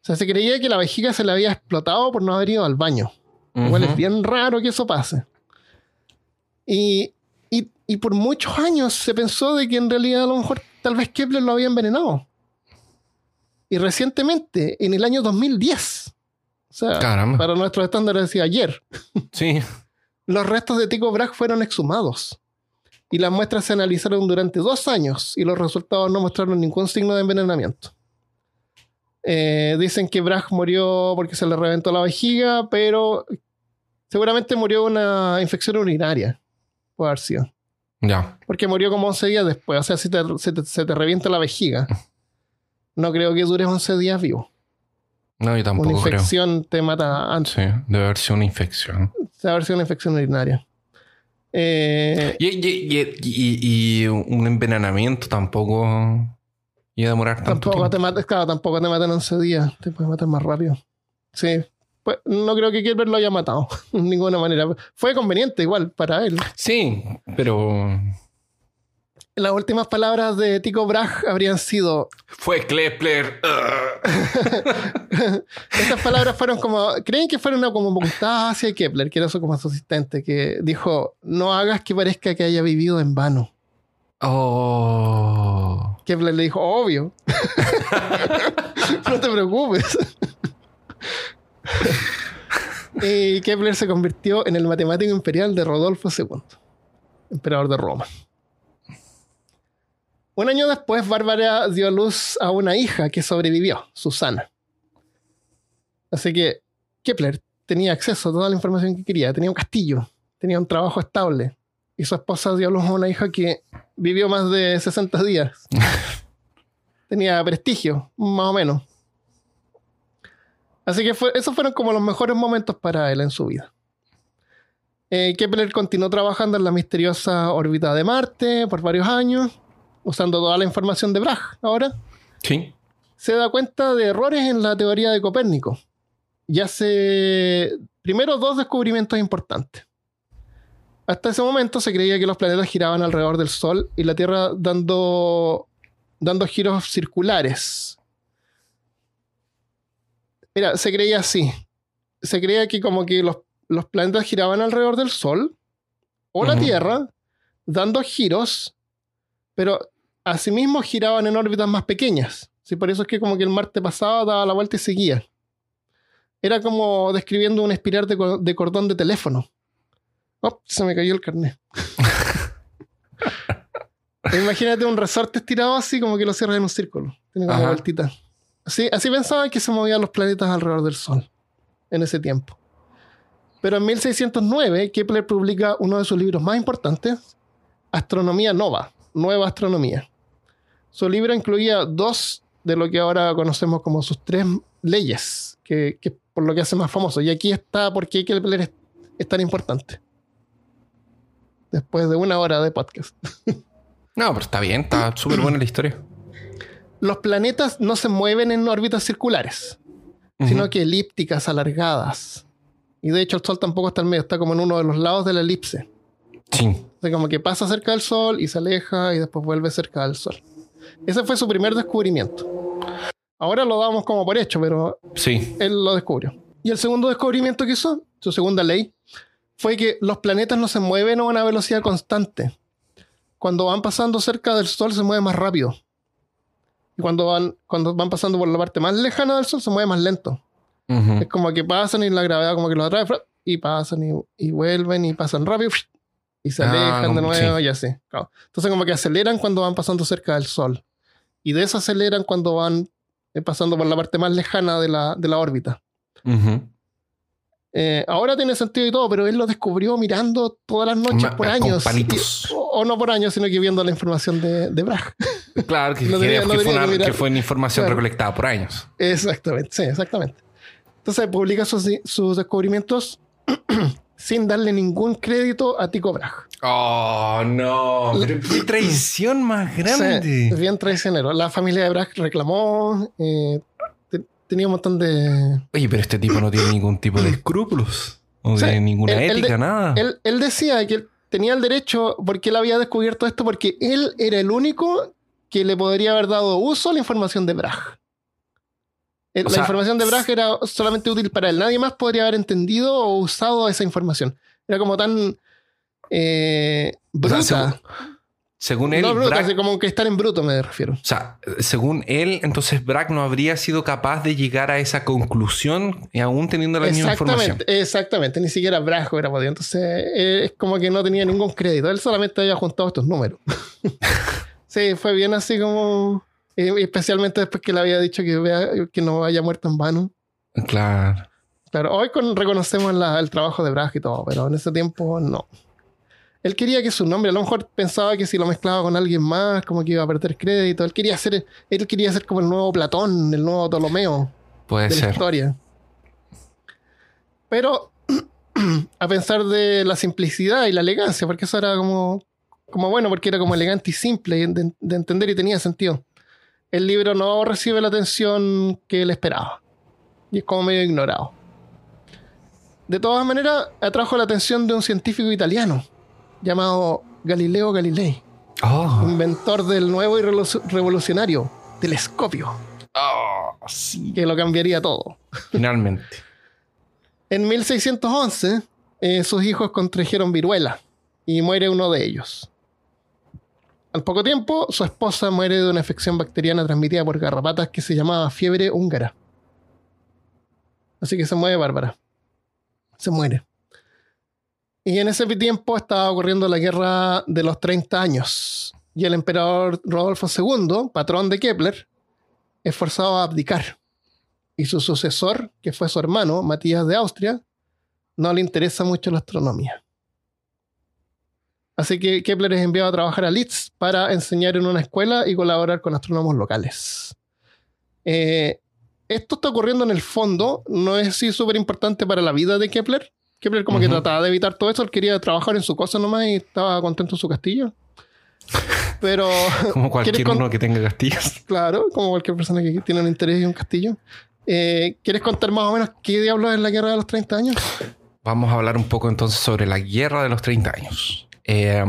Speaker 1: O sea, se creía que la vejiga se le había explotado por no haber ido al baño. Igual es bien raro que eso pase. Y, y- y por muchos años se pensó de que en realidad a lo mejor tal vez Kepler lo había envenenado. Y recientemente, en el año 2010, o sea,
Speaker 2: Caramba.
Speaker 1: para nuestros estándares decía ayer,
Speaker 2: Sí.
Speaker 1: los restos de Tycho Brahe fueron exhumados. Y las muestras se analizaron durante dos años y los resultados no mostraron ningún signo de envenenamiento. Eh, dicen que Brahe murió porque se le reventó la vejiga, pero seguramente murió de una infección urinaria. Puede haber sido.
Speaker 2: Ya.
Speaker 1: Porque murió como 11 días después. O sea, si te, se, te, se te revienta la vejiga, no creo que dures 11 días vivo.
Speaker 2: No, yo
Speaker 1: Una
Speaker 2: tampoco creo.
Speaker 1: infección te mata antes.
Speaker 2: Sí, debe haber sido una infección.
Speaker 1: Debe haber sido una infección urinaria. Eh,
Speaker 2: Y, y- y- y- un envenenamiento tampoco iba a demorar tanto
Speaker 1: Tampoco
Speaker 2: tiempo.
Speaker 1: te matas, claro, tampoco te matan en 11 días. Te puedes matar más rápido. Sí. Pues, no creo que Gilbert lo haya matado. de ninguna manera. Fue conveniente igual para él.
Speaker 2: Sí, pero
Speaker 1: Las últimas palabras de Tycho Brahe habrían sido.
Speaker 2: fue Kepler.
Speaker 1: Estas palabras fueron como. ¿Creen que fueron una como puntada hacia Kepler, que era su como su asistente, que dijo: No hagas que parezca que haya vivido en vano.
Speaker 2: Oh.
Speaker 1: Kepler le dijo: Obvio. no te preocupes. y Kepler se convirtió en el matemático imperial de Rodolfo II, emperador de Roma. Un año después, Bárbara dio a luz a una hija que sobrevivió, Susana. Así que Kepler tenía acceso a toda la información que quería, tenía un castillo, tenía un trabajo estable. Y su esposa dio a luz a una hija que vivió más de 60 días. tenía prestigio, más o menos. Así que fue- esos fueron como los mejores momentos para él en su vida. Eh, Kepler continuó trabajando en la misteriosa órbita de Marte por varios años, usando toda la información de Bragg. Ahora
Speaker 2: Sí.
Speaker 1: se da cuenta de errores en la teoría de Copérnico y hace primero dos descubrimientos importantes. Hasta ese momento se creía que los planetas giraban alrededor del Sol y la Tierra dando, dando giros circulares. Mira, se creía así. Se creía que como que los, los planetas giraban alrededor del Sol o la. Tierra, dando giros, pero asimismo giraban en órbitas más pequeñas. Sí, por eso es que como que el Marte pasaba, daba la vuelta y seguía. Era como describiendo una espiral de, co- de cordón de teléfono. Oh, se me cayó el carnet. Imagínate un resorte estirado así como que lo cierras en un círculo. Tiene como
Speaker 2: Ajá.
Speaker 1: vueltita. Así, así pensaban que se movían los planetas alrededor del Sol en ese tiempo. Pero en 1609 Kepler publica uno de sus libros más importantes, Astronomía Nova, Nueva Astronomía. Su libro incluía dos de lo que ahora conocemos como sus tres leyes, que, que por lo que hace más famoso. Y aquí está por qué Kepler es, es tan importante. Después de una hora de podcast.
Speaker 2: No, pero está bien, está súper buena la historia.
Speaker 1: Los planetas no se mueven en órbitas circulares, sino que elípticas, alargadas. Y de hecho el Sol tampoco está en medio, está como en uno de los lados de la elipse.
Speaker 2: Sí.
Speaker 1: O sea, como que pasa cerca del Sol y se aleja y después vuelve cerca del Sol. Ese fue su primer descubrimiento. Ahora lo damos como por hecho, pero
Speaker 2: Sí.
Speaker 1: él lo descubrió. Y el segundo descubrimiento que hizo, su segunda ley, fue que los planetas no se mueven a una velocidad constante. Cuando van pasando cerca del Sol se mueve más rápido. Y cuando van, cuando van pasando por la parte más lejana del Sol se mueve más lento. Es como que pasan y la gravedad como que los atrae, y pasan y, y vuelven y pasan rápido y se
Speaker 2: Ah,
Speaker 1: alejan de
Speaker 2: como-
Speaker 1: nuevo
Speaker 2: sí.
Speaker 1: y así. claro. Entonces como que aceleran cuando van pasando cerca del Sol y desaceleran cuando van eh, pasando por la parte más lejana de la, de la órbita.
Speaker 2: Ujú.
Speaker 1: Eh, ahora tiene sentido y todo, pero él lo descubrió mirando todas las noches
Speaker 2: Ma-
Speaker 1: por años. Y- o, o no por años, sino que viendo la información de, de Bragg.
Speaker 2: Claro, que, que-
Speaker 1: tenía-
Speaker 2: que
Speaker 1: lo
Speaker 2: fue una,
Speaker 1: que
Speaker 2: que fue una información
Speaker 1: Claro.
Speaker 2: recolectada por años.
Speaker 1: Exactamente, sí, exactamente. Entonces publica sus, sus descubrimientos sin darle ningún crédito a Tycho Brahe.
Speaker 2: Oh, no. Pero qué traición más
Speaker 1: Sí,
Speaker 2: grande.
Speaker 1: es bien traicionero. La familia de Brahe reclamó, eh, te- tenía un montón de...
Speaker 2: Oye, pero este tipo no tiene ningún tipo de escrúpulos. o de
Speaker 1: Sí,
Speaker 2: ninguna
Speaker 1: él- él
Speaker 2: ética,
Speaker 1: de-
Speaker 2: nada.
Speaker 1: Él, él decía que él tenía el derecho porque él había descubierto esto porque él era el único que le podría haber dado uso a la información de Bragg. Eh, la
Speaker 2: sea,
Speaker 1: información de Bragg era solamente útil para él. Nadie más podría haber entendido o usado esa información. Era como tan eh,
Speaker 2: O sea,
Speaker 1: bruta.
Speaker 2: según, según él,
Speaker 1: no bruta,
Speaker 2: Bragg-
Speaker 1: así como que estar en bruto me refiero.
Speaker 2: o sea, según él, entonces Bragg no habría sido capaz de llegar a esa conclusión y aún teniendo la misma información.
Speaker 1: Exactamente. Ni siquiera Bragg hubiera podido. Entonces eh, es como que no tenía ningún crédito. Él solamente había juntado estos números. sí, fue bien así como... eh, especialmente después que le había dicho que, vea- que no haya muerto en vano.
Speaker 2: Claro.
Speaker 1: Claro, hoy con- reconocemos la- el trabajo de Bragg y todo, pero en ese tiempo no. Él quería que su nombre, a lo mejor pensaba que si lo mezclaba con alguien más, como que iba a perder crédito. Él quería ser, él quería ser como el nuevo Platón, el nuevo Ptolomeo
Speaker 2: Puede
Speaker 1: de la historia. Pero a pesar de la simplicidad y la elegancia, porque eso era como, como bueno, porque era como elegante y simple de, de entender y tenía sentido. El libro no recibe la atención que él esperaba. Y es como medio ignorado. De todas maneras, atrajo la atención de un científico italiano llamado Galileo Galilei,
Speaker 2: Oh.
Speaker 1: inventor del nuevo y revolu- revolucionario telescopio,
Speaker 2: Oh, sí.
Speaker 1: que lo cambiaría todo.
Speaker 2: Finalmente.
Speaker 1: En 1611, eh, sus hijos contrajeron viruela y muere uno de ellos. Al poco tiempo, su esposa muere de una infección bacteriana transmitida por garrapatas que se llamaba fiebre húngara. Así que se muere Bárbara. Se muere. Y en ese tiempo estaba ocurriendo la guerra de los 30 años. Y el emperador Rodolfo II, patrón de Kepler, es forzado a abdicar y su sucesor, que fue su hermano, Matías de Austria, no le interesa mucho la astronomía. Así que Kepler es enviado a trabajar a Leeds para enseñar en una escuela y colaborar con astrónomos locales. Eh, esto está ocurriendo en el fondo, no es así súper importante para la vida de Kepler. Kepler como que trataba de evitar todo eso, él quería trabajar en su cosa nomás y estaba contento en su castillo. Pero
Speaker 2: Como cualquier
Speaker 1: ¿Quieres con-
Speaker 2: uno que tenga castillos.
Speaker 1: Claro, como cualquier persona que tiene un interés y un castillo. Eh, ¿Quieres contar más o menos qué diablos es la guerra de los 30 años?
Speaker 2: Vamos a hablar un poco entonces sobre la guerra de los 30 años. Eh,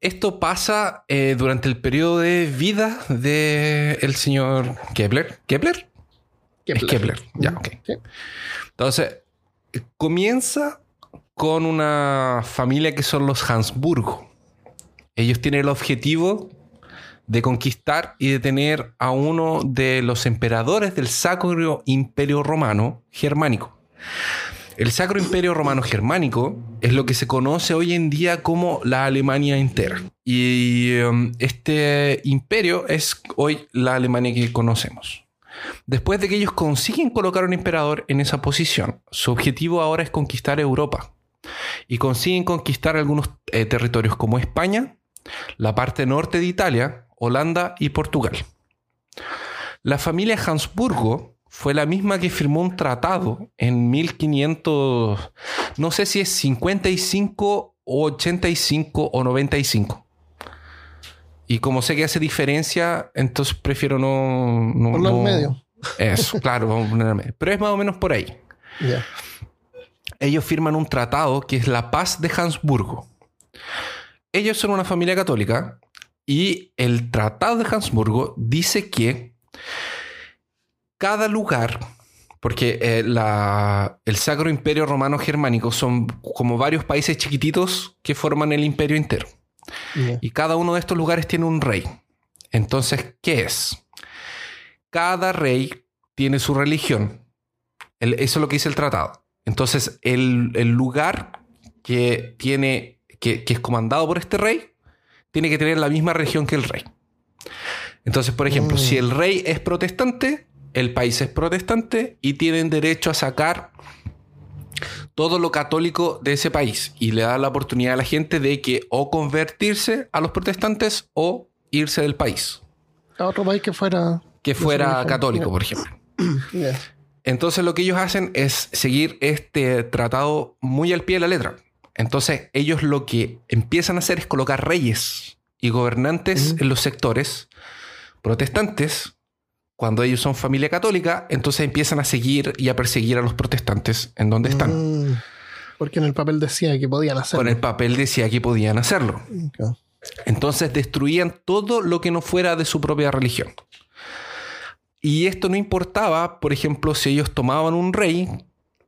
Speaker 2: esto pasa eh, durante el periodo de vida del señor Kepler. ¿Kepler? Es Kepler, ya, ok.
Speaker 1: Sí.
Speaker 2: Entonces, comienza con una familia que son los Habsburgo. Ellos tienen el objetivo de conquistar y de tener a uno de los emperadores del Sacro Imperio Romano Germánico. El Sacro Imperio Romano Germánico es lo que se conoce hoy en día como la Alemania entera. Y um, este imperio es hoy la Alemania que conocemos. Después de que ellos consiguen colocar un emperador en esa posición, su objetivo ahora es conquistar Europa. Y consiguen conquistar algunos eh, territorios como España, la parte norte de Italia, Holanda y Portugal. La familia Habsburgo fue la misma que firmó un tratado en 1500, no sé si es 55 o 85 o 95. Y como sé que hace diferencia, entonces prefiero no... no
Speaker 1: al
Speaker 2: no-
Speaker 1: medio.
Speaker 2: Eso, claro, vamos a medio. Pero es más o menos por ahí.
Speaker 1: Ya.
Speaker 2: Ellos firman un tratado que es la paz de Habsburgo. Ellos son una familia católica y el tratado de Habsburgo dice que cada lugar, porque eh, la- el Sacro Imperio Romano Germánico son como varios países chiquititos que forman el imperio entero. Y cada uno de estos lugares tiene un rey. Entonces, ¿qué es? Cada rey tiene su religión. El- eso es lo que dice el tratado. Entonces, el, el lugar que tiene, que, que es comandado por este rey, tiene que tener la misma religión que el rey. Entonces, por ejemplo,
Speaker 1: Mm.
Speaker 2: si el rey es protestante, el país es protestante y tienen derecho a sacar todo lo católico de ese país y le da la oportunidad a la gente de que o convertirse a los protestantes o irse del país,
Speaker 1: A otro país que fuera.
Speaker 2: que fuera católico, por ejemplo. Entonces lo que ellos hacen es seguir este tratado muy al pie de la letra. Entonces ellos lo que empiezan a hacer es colocar reyes y gobernantes en los sectores protestantes cuando ellos son familia católica, entonces empiezan a seguir y a perseguir a los protestantes en donde están.
Speaker 1: Mm, porque en el papel decía que podían hacerlo.
Speaker 2: Con el papel decía que podían hacerlo. Entonces destruían todo lo que no fuera de su propia religión. Y esto no importaba, por ejemplo, si ellos tomaban un rey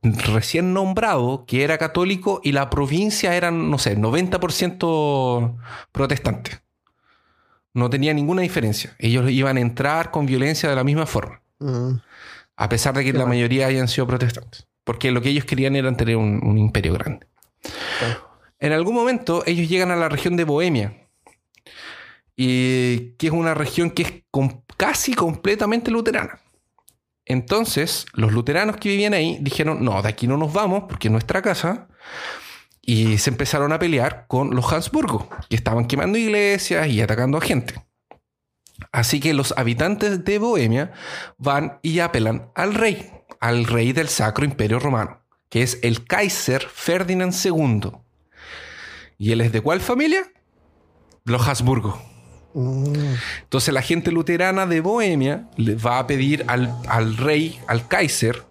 Speaker 2: recién nombrado que era católico y la provincia era, no sé, 90% protestante. No tenía ninguna diferencia. Ellos iban a entrar con violencia de la misma forma,
Speaker 1: Mm,
Speaker 2: a pesar de que la mayoría hayan sido protestantes. Porque lo que ellos querían era tener un, un imperio grande. En algún momento ellos llegan a la región de Bohemia, y que es una región que es casi completamente luterana. Entonces, los luteranos que vivían ahí dijeron, no, de aquí no nos vamos porque es nuestra casa. Y se empezaron a pelear con los Habsburgo, que estaban quemando iglesias y atacando a gente. Así que los habitantes de Bohemia van y apelan al rey, al rey del Sacro Imperio Romano, que es el Kaiser Ferdinand II. ¿Y él es de cuál familia? Los Habsburgo. Entonces la gente luterana de Bohemia le va a pedir al, al rey, al Kaiser,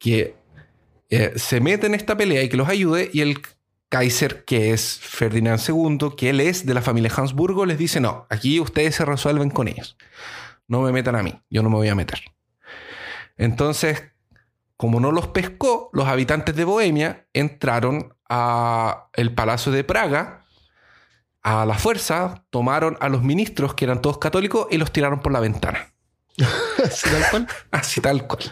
Speaker 2: que eh, se meta en esta pelea y que los ayude. Y el Kaiser, que es Ferdinand II, que él es de la familia Habsburgo, les dice, no, aquí ustedes se resuelven con ellos. No me metan a mí, yo no me voy a meter. Entonces, como no los pescó, los habitantes de Bohemia entraron a el Palacio de Praga a la fuerza, tomaron a los ministros, que eran todos católicos, y los tiraron por la ventana.
Speaker 1: así tal cual.
Speaker 2: Así tal cual.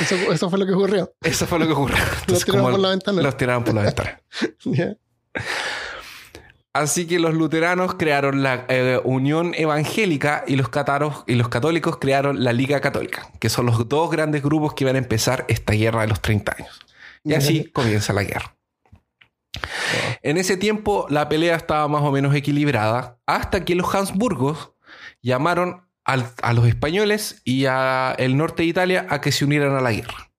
Speaker 1: Eso, eso fue lo que ocurrió.
Speaker 2: Eso fue lo que ocurrió. Entonces,
Speaker 1: tiraron por la ventana.
Speaker 2: Los tiraron por la ventana. Así que los luteranos crearon la eh, Unión Evangélica y los, cataros, y los católicos crearon la Liga Católica, que son los dos grandes grupos que van a empezar esta guerra de los 30 años. Y así comienza la guerra. En ese tiempo la pelea estaba más o menos equilibrada hasta que los Habsburgos llamaron al- a los españoles y al norte de Italia a que se unieran a la guerra.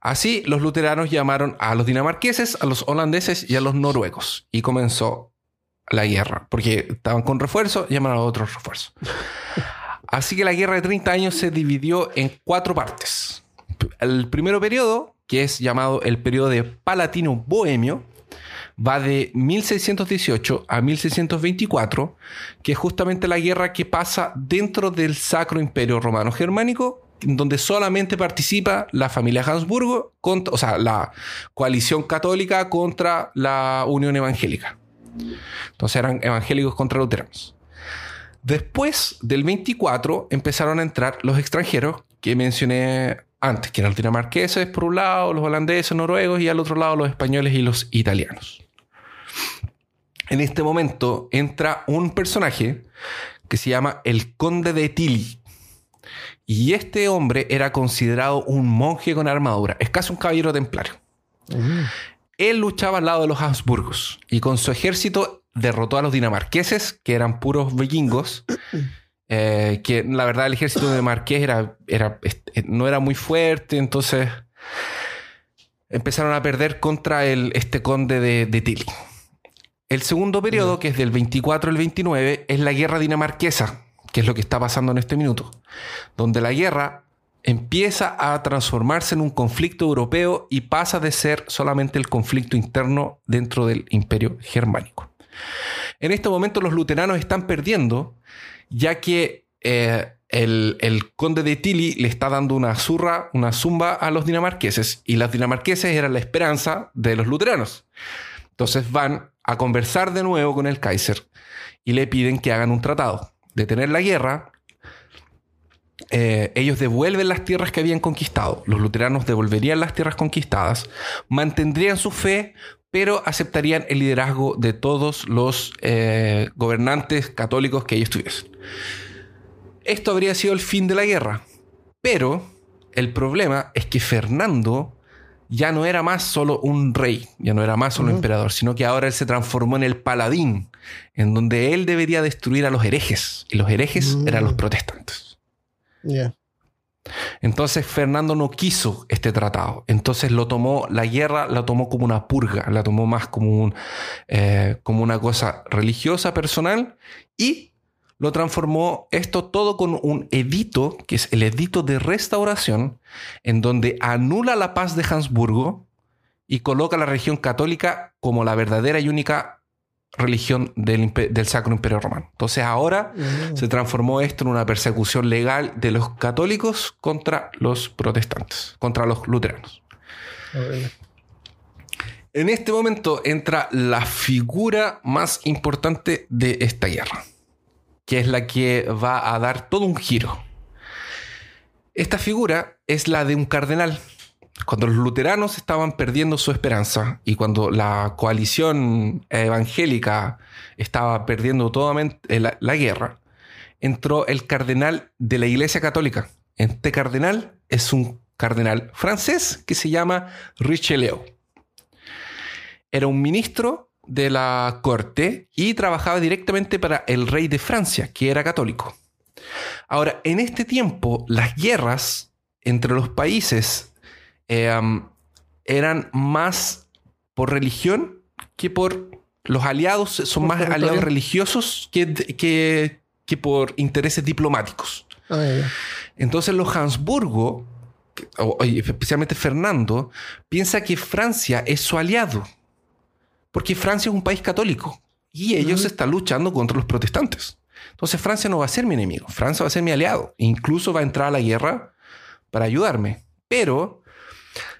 Speaker 2: Así los luteranos llamaron a los dinamarqueses, a los holandeses y a los noruegos y comenzó la guerra porque estaban con refuerzo, llamaron a otros refuerzos. Así que la guerra de 30 años se dividió en cuatro partes. El primero periodo, que es llamado el periodo de Palatino Bohemio, va de 1618 a 1624, que es justamente la guerra que pasa dentro del Sacro Imperio Romano Germánico, donde solamente participa la familia Habsburgo, contra, o sea, la coalición católica contra la Unión Evangélica. Entonces eran evangélicos contra luteranos. Después del 24 empezaron a entrar los extranjeros que mencioné antes, que eran los dinamarqueses por un lado, los holandeses, noruegos y al otro lado los españoles y los italianos. En este momento entra un personaje que se llama el conde de Tilly. Y este hombre era considerado un monje con armadura, es casi un caballero templario. Él luchaba al lado de los Habsburgos y con su ejército derrotó a los dinamarqueses, que eran puros vikingos. eh, que la verdad el ejército de Marqués era, era, est- no era muy fuerte, entonces empezaron a perder contra el, este conde de, de Tilly. El segundo periodo, que es del 24 al 29, es la guerra dinamarquesa, que es lo que está pasando en este minuto, donde la guerra empieza a transformarse en un conflicto europeo y pasa de ser solamente el conflicto interno dentro del imperio germánico. En este momento los luteranos están perdiendo, ya que eh, el, el conde de Tilly le está dando una zurra, una zumba a los dinamarqueses, y los dinamarqueses eran la esperanza de los luteranos. Entonces van a conversar de nuevo con el Kaiser y le piden que hagan un tratado, detener la guerra. Eh, ellos devuelven las tierras que habían conquistado, los luteranos devolverían las tierras conquistadas, mantendrían su fe, pero aceptarían el liderazgo de todos los eh, gobernantes católicos que ellos tuviesen. Esto habría sido el fin de la guerra, pero el problema es que Fernando ya no era más solo un rey, ya no era más solo un emperador, sino que ahora él se transformó en el paladín, en donde él debería destruir a los herejes, y los herejes
Speaker 1: Mm.
Speaker 2: eran los protestantes.
Speaker 1: Ya.
Speaker 2: Entonces Fernando no quiso este tratado. Entonces lo tomó, la guerra la tomó como una purga, la tomó más como, un, eh, como una cosa religiosa, personal, y lo transformó esto todo con un edito, que es el edito de restauración, en donde anula la paz de Habsburgo y coloca a la religión católica como la verdadera y única religión del, del Sacro Imperio Romano. Entonces ahora
Speaker 1: Mm.
Speaker 2: se transformó esto en una persecución legal de los católicos contra los protestantes, contra los luteranos. En este momento entra la figura más importante de esta guerra, que es la que va a dar todo un giro. Esta figura es la de un cardenal. Cuando los luteranos estaban perdiendo su esperanza y cuando la coalición evangélica estaba perdiendo toda la, la guerra, entró el cardenal de la Iglesia Católica. Este cardenal es un cardenal francés que se llama Richelieu era un ministro de la corte y trabajaba directamente para el rey de Francia, que era católico. Ahora, en este tiempo, las guerras entre los países eh, um, eran más por religión que por los aliados, son más aliados religiosos que, que, que por intereses diplomáticos.
Speaker 1: Ah.
Speaker 2: Entonces los Habsburgo, especialmente Fernando, piensa que Francia es su aliado. Porque Francia es un país católico y ellos están luchando contra los protestantes. Entonces Francia no va a ser mi enemigo, Francia va a ser mi aliado. Incluso va a entrar a la guerra para ayudarme. Pero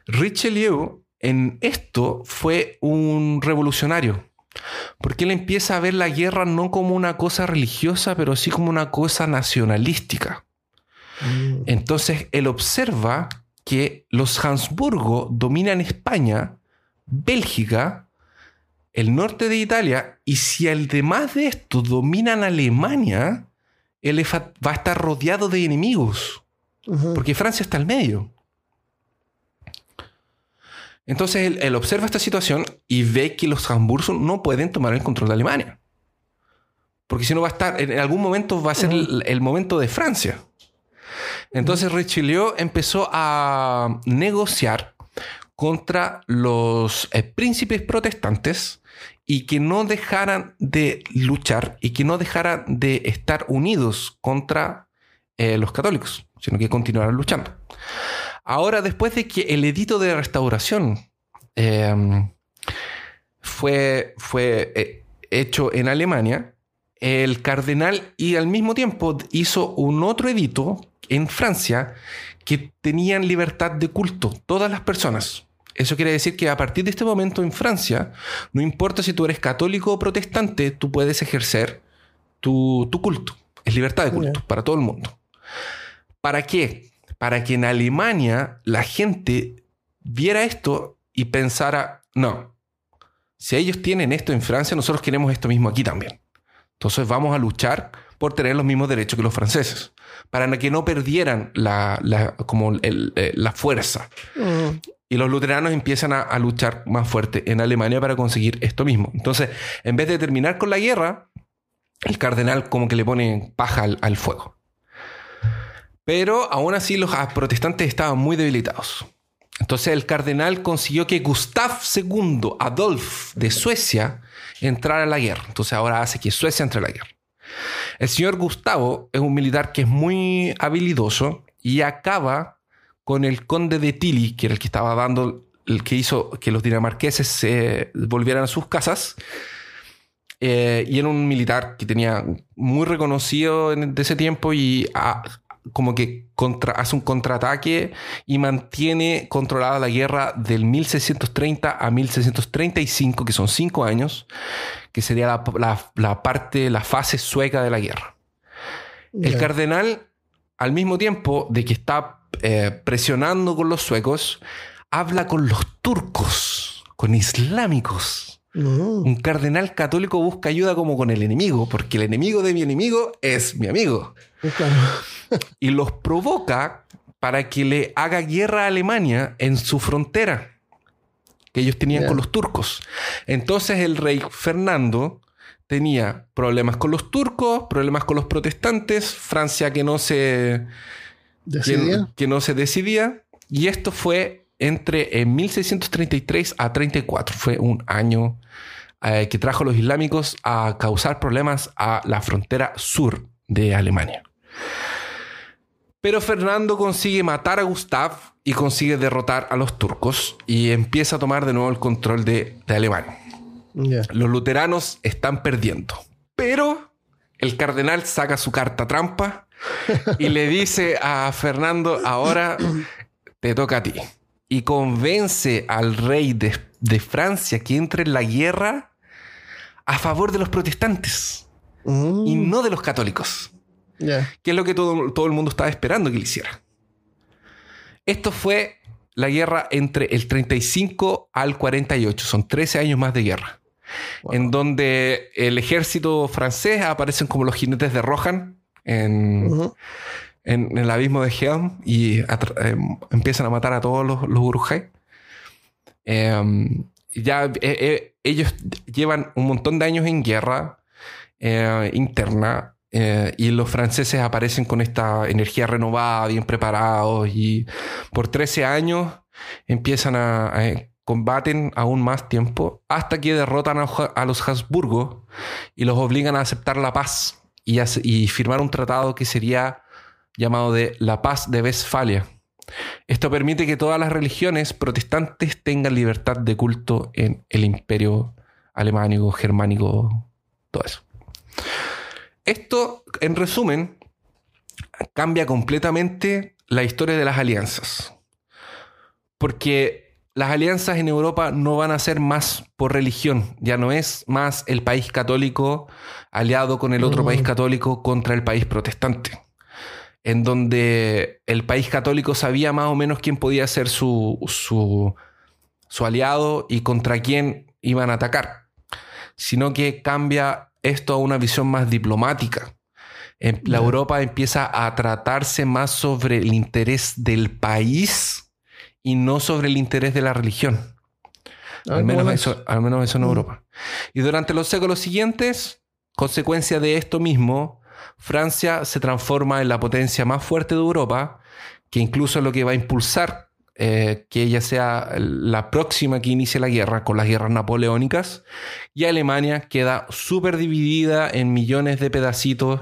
Speaker 2: Richelieu en esto fue un revolucionario. Porque él empieza a ver la guerra no como una cosa religiosa, pero sí como una cosa nacionalística.
Speaker 1: Mm.
Speaker 2: Entonces él observa que los Habsburgo dominan España, Bélgica, el norte de Italia, y si además de esto dominan Alemania, él va a estar rodeado de enemigos, porque Francia está al medio. Entonces él, él observa esta situación y ve que los Habsburgo no pueden tomar el control de Alemania. Porque si no va a estar, en algún momento va a ser el, el momento de Francia. Entonces Richelieu empezó a negociar contra los eh, príncipes protestantes y que no dejaran de luchar y que no dejaran de estar unidos contra eh, los católicos, sino que continuaran luchando. Ahora, después de que el edito de restauración eh, fue, fue eh, hecho en Alemania, el cardenal y al mismo tiempo hizo un otro edito en Francia que tenían libertad de culto, todas las personas. Eso quiere decir que a partir de este momento en Francia, no importa si tú eres católico o protestante, tú puedes ejercer tu, tu culto. Es libertad de culto para todo el mundo. ¿Para qué? Para que en Alemania la gente viera esto y pensara, no, si ellos tienen esto en Francia, nosotros queremos esto mismo aquí también. Entonces vamos a luchar por tener los mismos derechos que los franceses, para que no perdieran la, la- como el- eh, la fuerza.
Speaker 1: Mm.
Speaker 2: Y los luteranos empiezan a, luchar más fuerte en Alemania para conseguir esto mismo. Entonces, en vez de terminar con la guerra, el cardenal como que le pone paja al, al fuego. Pero aún así los protestantes estaban muy debilitados. Entonces el cardenal consiguió que Gustav II Adolf de Suecia entrara a la guerra. Entonces ahora hace que Suecia entre a la guerra. El señor Gustavo es un militar que es muy habilidoso y acaba con el conde de Tilly, que era el que estaba dando, el que hizo que los dinamarqueses se volvieran a sus casas. Eh, y era un militar que tenía muy reconocido en de ese tiempo y como que contra, hace un contraataque y mantiene controlada la guerra del 1630 a 1635, que son cinco años, que sería la, la- la parte, la fase sueca de la guerra. El cardenal, al mismo tiempo de que está eh, presionando con los suecos, habla con los turcos, con islámicos. Un cardenal católico busca ayuda como con el enemigo, porque el enemigo de mi enemigo es mi amigo.
Speaker 1: Claro.
Speaker 2: Y los provoca para que le haga guerra a Alemania en su frontera que ellos tenían con los turcos. Entonces el rey Fernando tenía problemas con los turcos, problemas con los protestantes, Francia que no se,
Speaker 1: Decidía.
Speaker 2: que no se decidía. Y esto fue entre en 1633 a 34. Fue un año eh, que trajo a los islámicos a causar problemas a la frontera sur de Alemania. Pero Fernando consigue matar a Gustav y consigue derrotar a los turcos y empieza a tomar de nuevo el control de, de Alemania. Los luteranos están perdiendo. Pero el cardenal saca su carta trampa y le dice a Fernando, ahora te toca a ti. Y convence al rey de, de Francia que entre en la guerra a favor de los protestantes
Speaker 1: Mm,
Speaker 2: y no de los católicos, que es lo que todo, todo el mundo estaba esperando que le hiciera. Esto fue la guerra entre el 35 al 48, son 13 años más de guerra
Speaker 1: Wow.
Speaker 2: en donde el ejército francés aparecen como los jinetes de Rohan en, en- en el abismo de Helm y em, empiezan a matar a todos los, los Urujai. Em, ya eh, eh, ellos llevan un montón de años en guerra eh, interna eh, y los franceses aparecen con esta energía renovada, bien preparados y por 13 años empiezan a, a- combaten aún más tiempo hasta que derrotan a, a los Habsburgo y los obligan a aceptar la paz y, firmar un tratado que sería llamado de la paz de Westfalia. Esto permite que todas las religiones protestantes tengan libertad de culto en el imperio alemánico, germánico, todo eso. Esto, en resumen, cambia completamente la historia de las alianzas. Porque las alianzas en Europa no van a ser más por religión. Ya no es más el país católico aliado con el otro
Speaker 1: Mm.
Speaker 2: país católico contra el país protestante. En donde el país católico sabía más o menos quién podía ser su, su, su aliado y contra quién iban a atacar. Sino que cambia esto a una visión más diplomática. Em- La. Europa empieza a tratarse más sobre el interés del país y no sobre el interés de la religión.
Speaker 1: Ah,
Speaker 2: Al menos,
Speaker 1: ¿cómo
Speaker 2: eso, al menos eso en
Speaker 1: Mm.
Speaker 2: Europa. Y durante los séculos siguientes, consecuencia de esto mismo, Francia se transforma en la potencia más fuerte de Europa, que incluso es lo que va a impulsar eh, que ella sea la próxima que inicie la guerra con las guerras napoleónicas. Y Alemania queda súper dividida en millones de pedacitos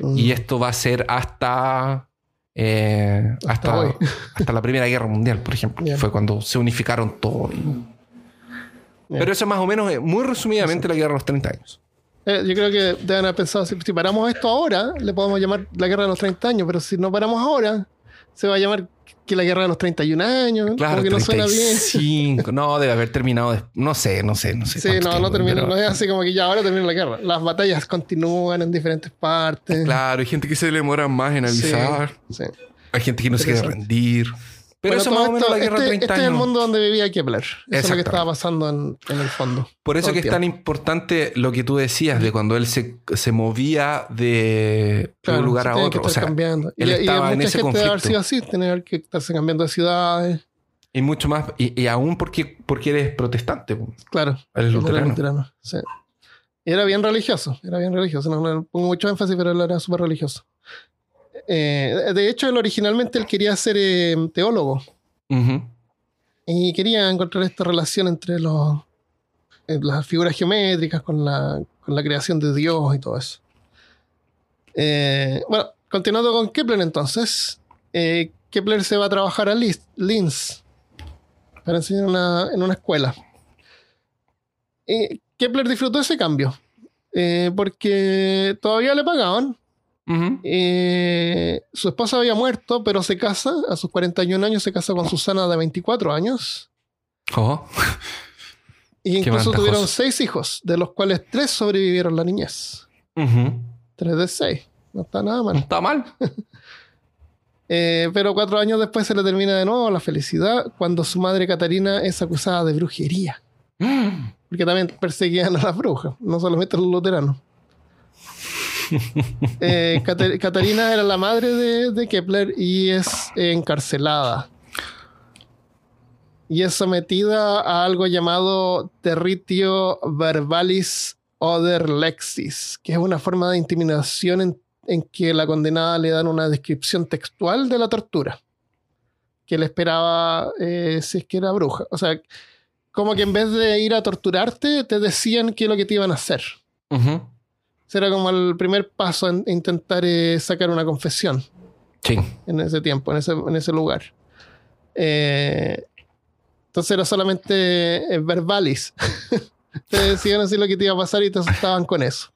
Speaker 1: Mm.
Speaker 2: y esto va a ser hasta... eh,
Speaker 1: Hasta
Speaker 2: hasta, la Primera Guerra Mundial, por ejemplo.
Speaker 1: Ya.
Speaker 2: Fue cuando se unificaron todo. y- pero eso es más o menos, eh, muy resumidamente, la guerra de los 30 años.
Speaker 1: Eh, yo creo que deben haber pensado, si, si paramos esto ahora, le podemos llamar la guerra de los 30 años, pero si no paramos ahora, se va a llamar que la guerra de los 31 años.
Speaker 2: Claro,
Speaker 1: como que no suena bien.
Speaker 2: 35. No, debe haber terminado. des- No sé, no sé, no sé.
Speaker 1: Sí, no, no termina,
Speaker 2: pero-
Speaker 1: no es así como que ya ahora termina la guerra. Las batallas continúan en diferentes partes.
Speaker 2: Claro, hay gente que se demora más en
Speaker 1: Sí,
Speaker 2: avisar.
Speaker 1: sí.
Speaker 2: Hay gente que no se quiere rendir. Pero
Speaker 1: Bueno,
Speaker 2: eso más o menos la guerra
Speaker 1: este,
Speaker 2: de 30
Speaker 1: este es el mundo donde vivía Kepler. Eso es lo que estaba pasando en, en el fondo.
Speaker 2: Por eso que es tan importante lo que tú decías de cuando él se, se movía de, de un lugar a
Speaker 1: tiene que
Speaker 2: otro. O sea,
Speaker 1: cambiando. Y,
Speaker 2: él
Speaker 1: y
Speaker 2: estaba en
Speaker 1: mucha
Speaker 2: ese
Speaker 1: gente debe haber
Speaker 2: conflicto.
Speaker 1: sido así, tener que estarse cambiando de ciudades.
Speaker 2: y mucho más. Y, y aún porque, porque eres protestante.
Speaker 1: Claro.
Speaker 2: Eres luterano.
Speaker 1: luterano, sí. Y era bien religioso, era bien religioso. No, no pongo mucho énfasis, pero él era súper religioso. Eh, de hecho, él originalmente él quería ser eh, teólogo y quería encontrar esta relación entre los, eh, las figuras geométricas con la, con la creación de Dios y todo eso. Bueno, continuando con Kepler entonces, Kepler se va a trabajar a Linz para enseñar una- en una escuela. Kepler disfrutó ese cambio porque todavía le pagaban. Eh, su esposa había muerto, pero se casa, a sus 41 años se casa con Susana de 24 años.
Speaker 2: Oh.
Speaker 1: Y incluso tuvieron seis hijos, de los cuales tres sobrevivieron la niñez. Tres de seis. No está nada
Speaker 2: No
Speaker 1: mal.
Speaker 2: está mal.
Speaker 1: Eh, pero cuatro años después se le termina de nuevo la felicidad cuando su madre Catarina es acusada de brujería. Porque también perseguían a las brujas, no solamente a los luteranos. Eh, era la madre de, Kepler y es encarcelada. Y es sometida a algo llamado territio verbalis oder lexis, que es una forma de intimidación en, en que la condenada le dan una descripción textual de la tortura que le esperaba eh, si es que era bruja. O sea, como que en vez de ir a torturarte, te decían qué es lo que te iban a hacer. Era como el primer paso en intentar eh, sacar una confesión
Speaker 2: Sí.
Speaker 1: en ese tiempo, en ese, en ese lugar. Eh, entonces era solamente eh, verbalis. te decían así lo que te iba a pasar y te asustaban con eso.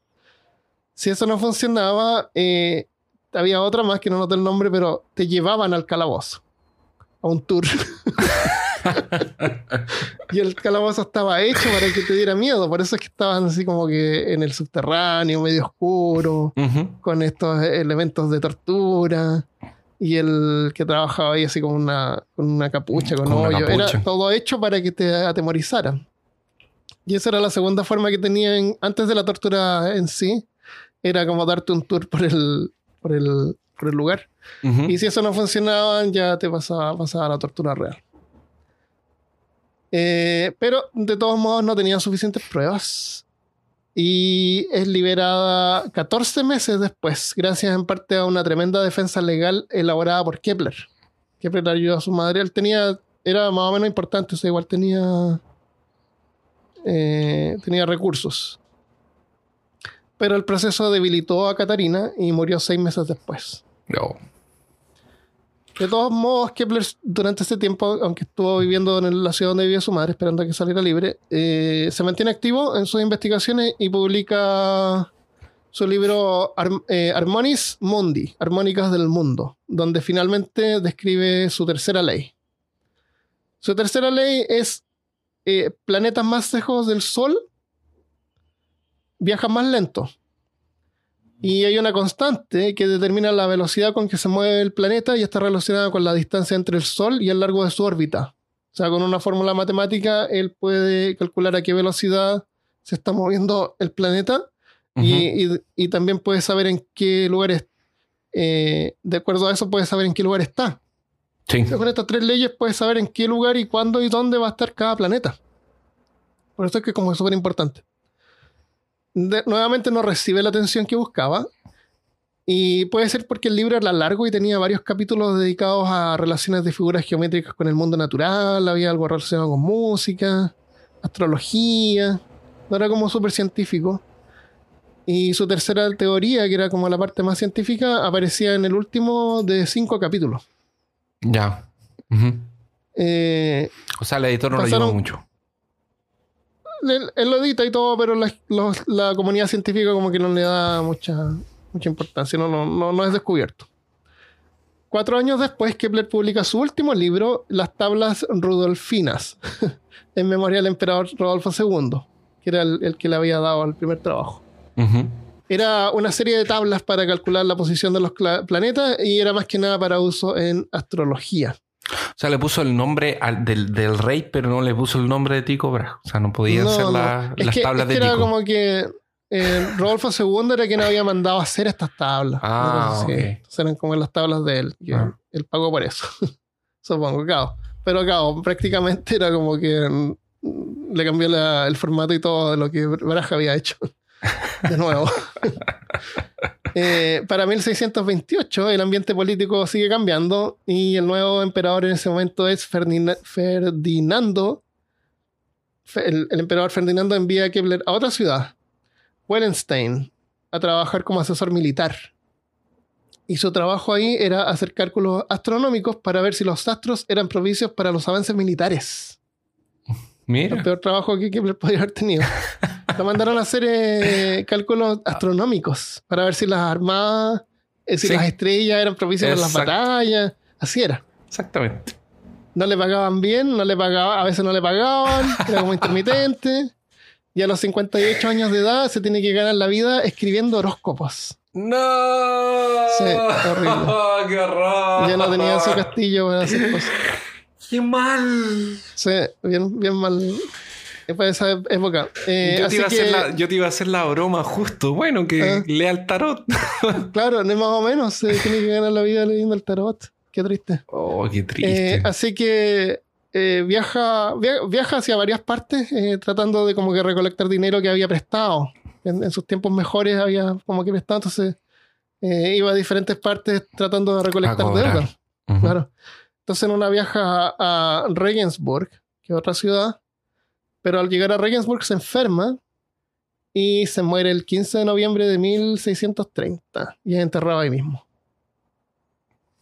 Speaker 1: Si eso no funcionaba, eh, había otra más que no noté el nombre, pero te llevaban al calabozo. A un tour. y el calabozo estaba hecho para que te diera miedo. Por eso es que estaban así como que en el subterráneo, medio oscuro con estos elementos de tortura y el que trabajaba ahí así con una, con una capucha, con,
Speaker 2: Con una
Speaker 1: hoyo. Era todo hecho para que te atemorizaran. Y esa era la segunda forma que tenían antes de la tortura en sí. Era como darte un tour por el, por el, por el lugar. Y si eso no funcionaba, ya te pasaba, pasaba a la tortura real. Eh, pero de todos modos no tenían suficientes pruebas. Y es liberada 14 meses después, gracias en parte a una tremenda defensa legal elaborada por Kepler. Kepler ayudó a su madre. Él tenía, era más o menos importante, o sea, igual tenía, eh, tenía recursos. Pero el proceso debilitó a Catarina y murió seis meses después.
Speaker 2: No.
Speaker 1: De todos modos, Kepler durante este tiempo, aunque estuvo viviendo en la ciudad donde vivía su madre, esperando a que saliera libre, eh, se mantiene activo en sus investigaciones y publica su libro Ar- eh, Mundi, Armónicas del Mundo, donde finalmente describe su tercera ley. Su tercera ley es eh, planetas más lejos del Sol viajan más lento. Y hay una constante que determina la velocidad con que se mueve el planeta y está relacionada con la distancia entre el Sol y el largo de su órbita. O sea, con una fórmula matemática, él puede calcular a qué velocidad se está moviendo el planeta y, y- y también puede saber en qué lugar es- eh, de acuerdo a eso, puede saber en qué lugar está.
Speaker 2: Sí.
Speaker 1: Entonces, con estas tres leyes puedes saber en qué lugar y cuándo y dónde va a estar cada planeta. Por eso es que como es súper importante. De- nuevamente no recibe la atención que buscaba. Y puede ser porque el libro era largo y tenía varios capítulos dedicados a relaciones de figuras geométricas con el mundo natural. Había algo relacionado con música, astrología. No era como súper científico. Y su tercera teoría, que era como la parte más científica, aparecía en el último de cinco capítulos.
Speaker 2: Ya.
Speaker 1: Eh,
Speaker 2: O sea, el editor no lo ayudó mucho.
Speaker 1: Él, él lo edita y todo, pero la, los- la comunidad científica como que no le da mucha, mucha importancia, no, no, no, no es descubierto. Cuatro años después, Kepler publica su último libro, Las tablas rudolfinas, en memoria del emperador Rodolfo II, que era el, el que le había dado el primer trabajo. Era una serie de tablas para calcular la posición de los planetas y era más que nada para uso en astrología.
Speaker 2: O sea, le puso el nombre al- del, del rey, pero no le puso el nombre de Tycho Brahe. O sea, no podía
Speaker 1: No,
Speaker 2: hacer
Speaker 1: no.
Speaker 2: la-
Speaker 1: Es
Speaker 2: las
Speaker 1: que-
Speaker 2: tablas de
Speaker 1: que era como que eh, Rodolfo II era quien había mandado a hacer estas tablas.
Speaker 2: Ah,
Speaker 1: Entonces, sí,
Speaker 2: ok.
Speaker 1: entonces eran como las tablas de él. que
Speaker 2: Ah.
Speaker 1: Él pagó por eso. Supongo, claro. Pero claro, prácticamente era como que mm, le cambió la- el formato y todo de lo que Braja había hecho. De nuevo. Eh, para 1628 el ambiente político sigue cambiando y el nuevo emperador en ese momento es Ferdina- Ferdinando. Fe- El, el emperador Ferdinando envía a Kepler a otra ciudad, Wellenstein, a trabajar como asesor militar. Y su trabajo ahí era hacer cálculos astronómicos para ver si los astros eran propicios para los avances militares.
Speaker 2: Mira.
Speaker 1: El peor trabajo que Kepler podría haber tenido. Lo mandaron a hacer eh, cálculos astronómicos para ver si las armadas, eh, si
Speaker 2: Sí.
Speaker 1: las estrellas eran propicias para las batallas. Así era.
Speaker 2: Exactamente.
Speaker 1: No le pagaban bien, no le pagaban, a veces no le pagaban, era como intermitente. Y a los 58 años de edad se tiene que ganar la vida escribiendo horóscopos.
Speaker 2: ¡No!
Speaker 1: Sí, horrible.
Speaker 2: ¡Qué horror!
Speaker 1: Ya no tenía su castillo para hacer cosas.
Speaker 2: ¡Qué mal!
Speaker 1: Sí, bien, bien mal. eh, Para esa época. Eh,
Speaker 2: yo, te
Speaker 1: así
Speaker 2: iba a hacer
Speaker 1: que,
Speaker 2: la, yo te iba a hacer la broma justo. Bueno, que
Speaker 1: Ah.
Speaker 2: lea el tarot.
Speaker 1: claro, no es más o menos. Se tiene que ganar la vida leyendo el tarot. Qué triste.
Speaker 2: Oh, qué triste.
Speaker 1: Eh, así que eh, viaja, via- viaja hacia varias partes eh, tratando de como que recolectar dinero que había prestado. En, en sus tiempos mejores había como que prestado, entonces eh, iba a diferentes partes tratando de recolectar deuda. Claro. Entonces en una viaja a, a Regensburg, que es otra ciudad, Pero al llegar a Regensburg se enferma y se muere el 15 de noviembre de 1630 y es enterrado ahí mismo.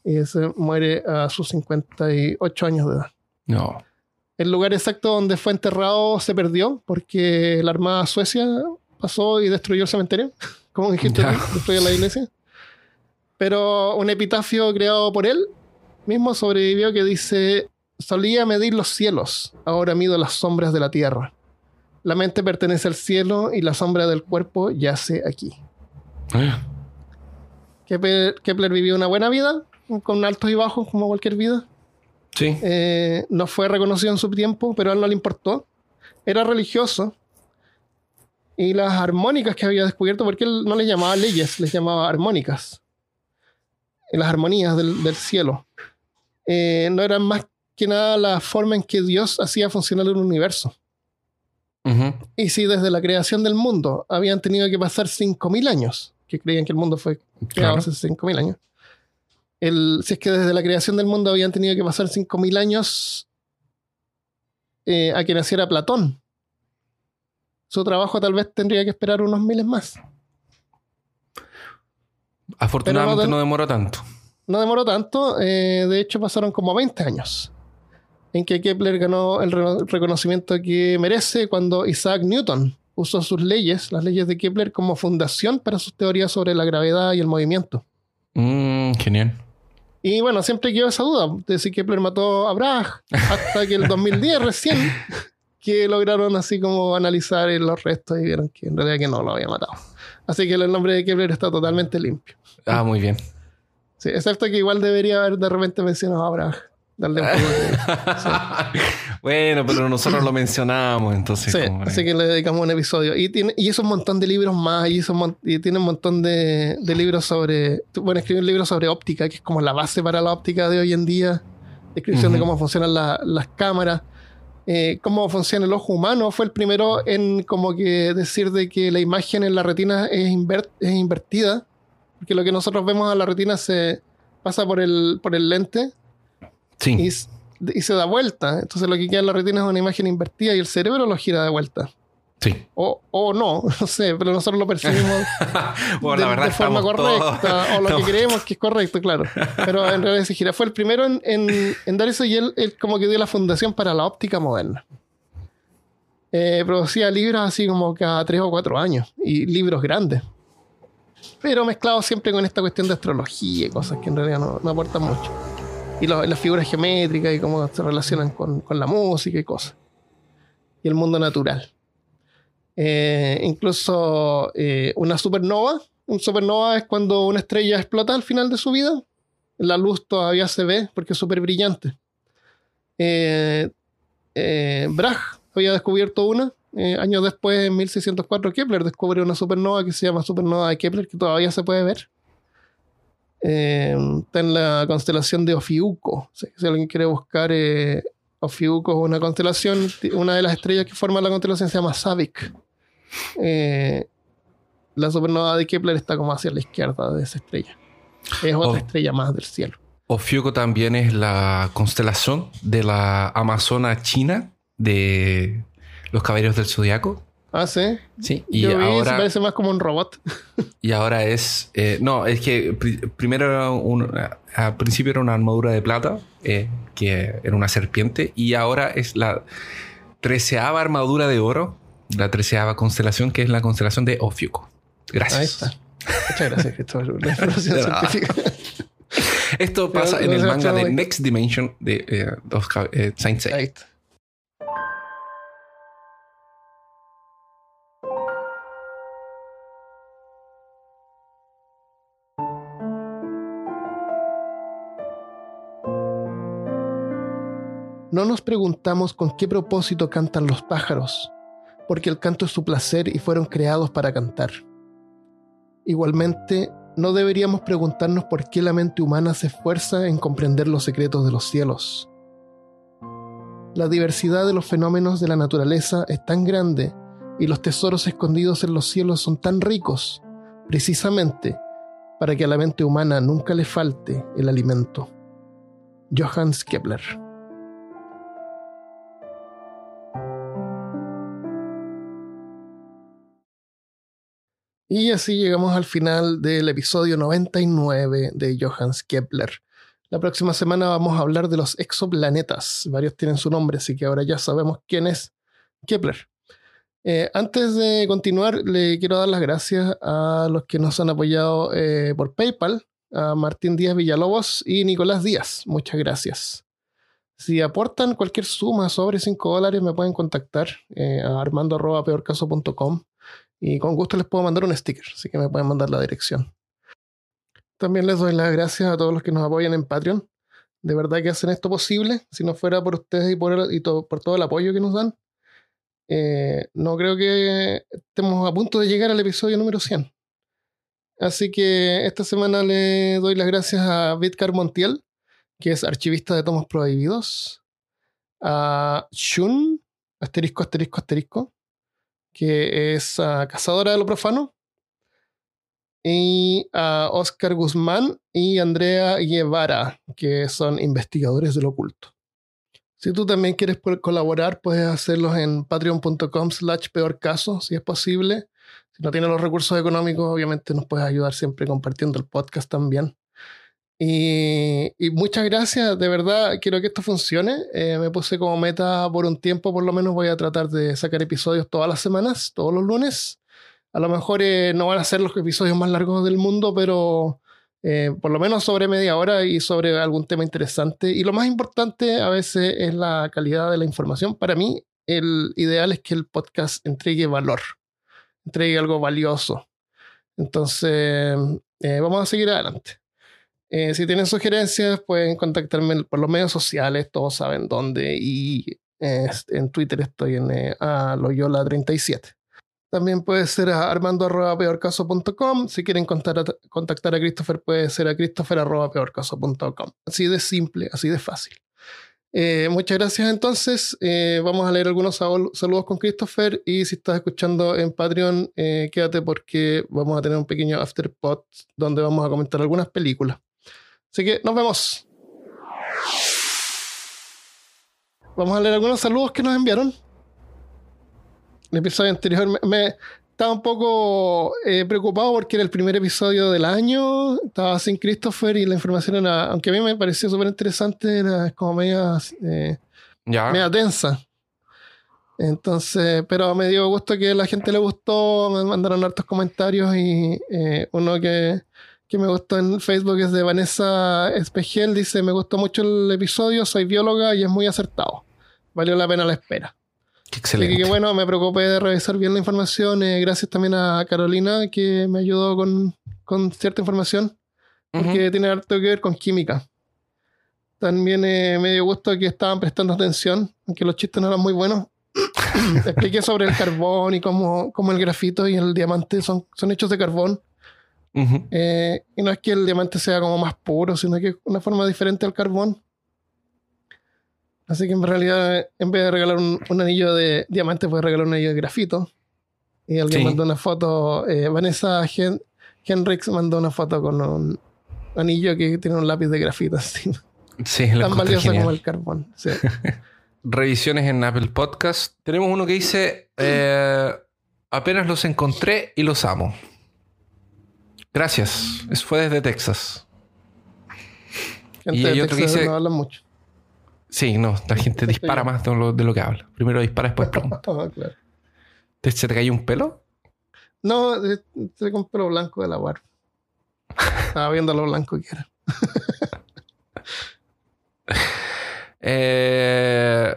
Speaker 1: Y se muere a sus 58 años de edad.
Speaker 2: No.
Speaker 1: El lugar exacto donde fue enterrado se perdió porque la Armada Suecia pasó y destruyó el cementerio, como dijiste, tú, destruyó la iglesia. Pero un epitafio creado por él mismo sobrevivió que dice, solía medir los cielos, ahora mido las sombras de la tierra. La mente pertenece al cielo y la sombra del cuerpo yace aquí. Kepler, Kepler vivió una buena vida, con altos y bajos como cualquier vida.
Speaker 2: Sí.
Speaker 1: Eh, no fue reconocido en su tiempo, pero a él no le importó. Era religioso. Y las armónicas que había descubierto, porque él no les llamaba leyes, les llamaba armónicas. Y las armonías del, del cielo. Eh, no eran más que nada la forma en que Dios hacía funcionar el universo. Y si desde la creación del mundo habían tenido que pasar 5.000 años, que creían que el mundo fue creado
Speaker 2: Claro.
Speaker 1: hace 5.000 años, el, si es que desde la creación del mundo habían tenido que pasar 5.000 años eh, a que naciera Platón, su trabajo tal vez tendría que esperar unos miles más.
Speaker 2: Afortunadamente
Speaker 1: no-
Speaker 2: no demoró tanto.
Speaker 1: No demoró tanto, eh, de hecho pasaron como 20 años en que Kepler ganó el re- reconocimiento que merece cuando Isaac Newton usó sus leyes, las leyes de Kepler, como fundación para sus teorías sobre la gravedad y el movimiento.
Speaker 2: Mm, genial.
Speaker 1: Y bueno, siempre quedó esa duda de si Kepler mató a Bragg, hasta que el 2010 recién, que lograron así como analizar los restos y vieron que en realidad que no lo había matado. Así que el nombre de Kepler está totalmente limpio.
Speaker 2: Ah, muy bien.
Speaker 1: Sí, excepto que igual debería haber de repente mencionado a Bragg. Darle un poco de...
Speaker 2: bueno, pero nosotros lo mencionamos, entonces.
Speaker 1: Sí,
Speaker 2: como-
Speaker 1: así que le dedicamos un episodio. Y, tiene, y hizo un montón de libros más, y, hizo un mon- y tiene un montón de, de libros sobre... Bueno, escribió un libro sobre óptica, que es como la base para la óptica de hoy en día. Descripción de cómo funcionan la- las cámaras, eh, cómo funciona el ojo humano. Fue el primero en como que decir de que la imagen en la retina es, inver- es invertida, porque lo que nosotros vemos a la retina se pasa por el, por el lente
Speaker 2: Sí.
Speaker 1: y, y se da vuelta. Entonces lo que queda en la retina es una imagen invertida y el cerebro lo gira de vuelta.
Speaker 2: Sí.
Speaker 1: O, o no, no sé, pero nosotros lo percibimos
Speaker 2: Bueno,
Speaker 1: de,
Speaker 2: la verdad
Speaker 1: de forma
Speaker 2: todos-
Speaker 1: correcta, o lo
Speaker 2: estamos-
Speaker 1: que creemos que es correcto, claro. Pero en realidad se gira. Fue el primero en, en- en dar eso y él, él como que dio la fundación para la óptica moderna. Eh, producía libros así como cada tres o cuatro años y libros grandes. Pero mezclados siempre con esta cuestión de astrología y cosas que en realidad no, no aportan mucho. Y lo- las figuras geométricas y cómo se relacionan con, con la música y cosas. Y el mundo natural. Eh, incluso eh, una supernova. Un supernova es cuando una estrella explota al final de su vida. La luz todavía se ve porque es súper brillante. Eh, eh, Bragg había descubierto una. Eh, años después, en 1604, Kepler descubre una supernova que se llama supernova de Kepler, que todavía se puede ver. Eh, está en la constelación de Ofiuco. Si, si alguien quiere buscar, eh, Ofiuco es una constelación, una de las estrellas que forma la constelación se llama Savick. Eh, la supernova de Kepler está como hacia la izquierda de esa estrella. Es otra
Speaker 2: Oh.
Speaker 1: estrella más del cielo.
Speaker 2: Ofiuco también es la constelación de la Amazona China de los Caballeros del Zodiaco.
Speaker 1: Ah, sí.
Speaker 2: Sí. Y
Speaker 1: Yo vi, se
Speaker 2: ahora,
Speaker 1: parece más como un robot.
Speaker 2: y ahora es. eh, no, es que pri- primero era un- al principio era una armadura de plata, eh, que era una serpiente, y ahora es la treceava armadura de oro, la treceava constelación, que es la constelación de Ofiuco. Gracias.
Speaker 1: Ahí está. Muchas gracias, Cristóbal. La información científica.
Speaker 2: Esto pasa en el manga de Next Dimension de eh, eh, Saint Seiya.
Speaker 1: No nos preguntamos con qué propósito cantan los pájaros, porque el canto es su placer y fueron creados para cantar. Igualmente, no deberíamos preguntarnos por qué la mente humana se esfuerza en comprender los secretos de los cielos. La diversidad de los fenómenos de la naturaleza es tan grande y los tesoros escondidos en los cielos son tan ricos, precisamente para que a la mente humana nunca le falte el alimento. Johannes Kepler Y así llegamos al final del episodio 99 de Johannes Kepler. La próxima semana vamos a hablar de los exoplanetas. Varios tienen su nombre, así que ahora ya sabemos quién es Kepler. Eh, antes de continuar, le quiero dar las gracias a los que nos han apoyado eh, por PayPal, a Martín Díaz Villalobos y Nicolás Díaz. Muchas gracias. Si aportan cualquier suma sobre 5 dólares, me pueden contactar eh, a armando.peorcaso.com y con gusto les puedo mandar un sticker, así que me pueden mandar la dirección. También les doy las gracias a todos los que nos apoyan en Patreon. De verdad que hacen esto posible. Si no fuera por ustedes y por, todo el apoyo que nos dan, eh, no creo que estemos a punto de llegar al episodio número 100. Así que esta semana le doy las gracias a Vidcar Montiel, que es archivista de tomos prohibidos, a Shun, asterisco, asterisco, asterisco, que es ah, cazadora de lo profano, y a Oscar Guzmán y Andrea Guevara, que son investigadores del oculto. Si tú también quieres colaborar, puedes hacerlo en patreon.com slash peor caso, si es posible. Si no tienes los recursos económicos, obviamente nos puedes ayudar siempre compartiendo el podcast también. Y, muchas gracias, de verdad, quiero que esto funcione. Eh, me puse como meta por un tiempo, por lo menos voy a tratar de sacar episodios todas las semanas, todos los lunes. A lo mejor eh, no van a ser los episodios más largos del mundo, pero eh, por lo menos sobre media hora y sobre algún tema interesante. Y lo más importante a veces es la calidad de la información. Para mí, el ideal es que el podcast entregue valor, entregue algo valioso. Entonces, vamos a seguir adelante. Eh, si tienen sugerencias, pueden contactarme por los medios sociales, todos saben dónde. Y en Twitter estoy en Loyola37. También puede ser a armando.peorcaso.com. Si quieren contactar a Christopher, puede ser a christopher.peorcaso.com. Así de simple, así de fácil. Eh, muchas gracias entonces. Eh, vamos a leer algunos saludos con Christopher y si estás escuchando en Patreon, eh, quédate porque vamos a tener un pequeño afterpot donde vamos a comentar algunas películas. Así que nos vemos. Vamos a leer algunos saludos que nos enviaron el episodio anterior me, estaba un poco eh, preocupado porque era el primer episodio del año, estaba sin Christopher y la información era, aunque a mí me pareció súper interesante, era como media, eh, media tensa. Entonces, pero me dio gusto que a la gente le gustó, me mandaron hartos comentarios y eh, uno que, que, me gustó en Facebook es de Vanessa Espejel, dice, me gustó mucho el episodio, soy bióloga y es muy acertado. Valió la pena la espera.
Speaker 2: Excelente.
Speaker 1: que bueno, me preocupé de revisar bien la información. Eh, gracias también a Carolina que me ayudó con, cierta información. Porque tiene harto que ver con química. También eh, me dio gusto que estaban prestando atención, aunque los chistes no eran muy buenos. Expliqué sobre el carbón y cómo, cómo, el grafito y el diamante son, son hechos de carbón. Eh, y no es que el diamante sea como más puro, sino que es una forma diferente al carbón. Así que en realidad, en vez de regalar un, anillo de diamante, puedes regalar un anillo de grafito. Y alguien mandó una foto, eh, Vanessa Hen Henrix mandó una foto con un anillo que tiene un lápiz de grafito así.
Speaker 2: Sí,
Speaker 1: Tan valioso como el carbón.
Speaker 2: Revisiones en Apple Podcast. Tenemos uno que dice, eh, apenas los encontré y los amo. Gracias. Eso fue desde Texas.
Speaker 1: y hay otro que dice, no hablan mucho.
Speaker 2: Sí, no, la gente dispara más de lo, de lo, que habla. Primero dispara, después pregunta.
Speaker 1: claro.
Speaker 2: ¿Se te cayó un pelo?
Speaker 1: No, se con pelo blanco de la barba. Estaba viendo lo blanco que era.
Speaker 2: Eh,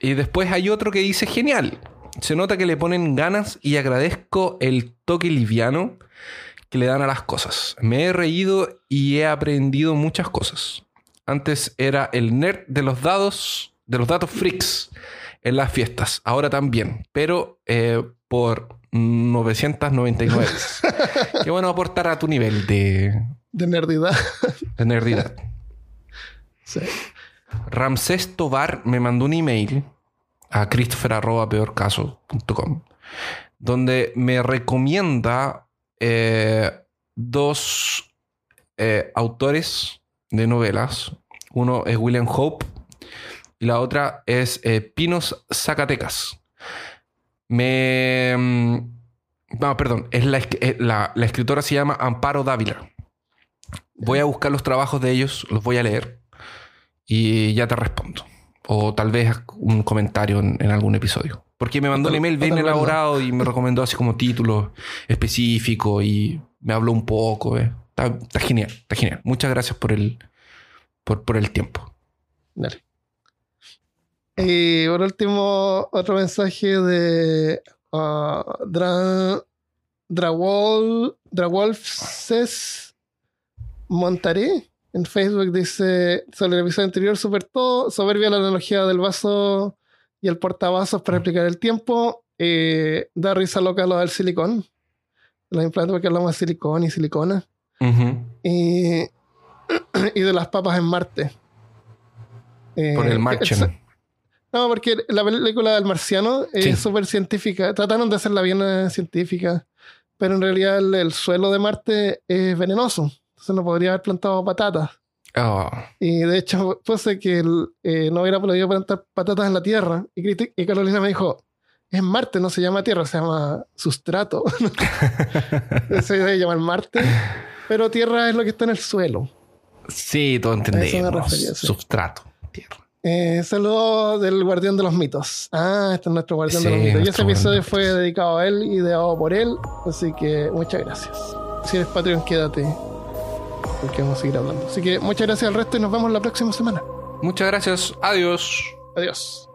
Speaker 2: y después hay otro que dice, genial. Se nota que le ponen ganas y agradezco el toque liviano que le dan a las cosas. Me he reído y he aprendido muchas cosas. Antes era el nerd de los dados, de los datos freaks en las fiestas. Ahora también, pero eh, por 999. Qué bueno aportar a tu nivel de...
Speaker 1: De nerdidad.
Speaker 2: De nerdidad.
Speaker 1: Sí.
Speaker 2: Ramsés Tobar me mandó un email a christopher.peorcaso.com donde me recomienda eh, dos eh, autores de novelas. Uno es William Hope y la otra es eh, Pinos Zacatecas. Me, mm, No, perdón. Es la, la, escritora se llama Amparo Dávila. Voy a buscar los trabajos de ellos, los voy a leer y ya te respondo. O tal vez un comentario en, en algún episodio. Porque me mandó un email bien elaborado y me recomendó así como títulos específicos y me habló un poco. eh. Está, está genial, está genial. Muchas gracias por el, por, por el tiempo.
Speaker 1: Dale. Y por último, otro mensaje de ah, Dra, Drawol, Drawolfses Montaré en Facebook. Dice sobre el episodio anterior, super todo, soberbia la analogía del vaso y el portavasos para explicar el tiempo. Eh, da risa loca lo del silicón. Los implantes porque hablamos de silicón y silicona. Y, y de las papas en Marte. Eh,
Speaker 2: Por el Martian.
Speaker 1: no, porque la película del marciano es súper científica. Trataron de hacerla bien eh, científica, pero en realidad el, el suelo de Marte es venenoso. Entonces no podría haber plantado patatas.
Speaker 2: Oh,
Speaker 1: Y de hecho, puse que el, eh, no hubiera podido plantar patatas en la Tierra. Y, Carolina me dijo, es Marte, no se llama Tierra, se llama sustrato. se debe llamar Marte. Pero Tierra es lo que está en el suelo.
Speaker 2: sí, todo
Speaker 1: me
Speaker 2: entendemos.
Speaker 1: refería, sí.
Speaker 2: Substrato. Tierra.
Speaker 1: Eh, saludo del Guardián de los Mitos. Ah, este es nuestro Guardián de los Mitos. Y ese episodio fue dedicado a él, ideado por él. Así que muchas gracias. Si eres Patreon, quédate. Porque vamos a seguir hablando. Así que muchas gracias al resto y nos vemos la próxima semana.
Speaker 2: Muchas gracias. Adiós.
Speaker 1: Adiós.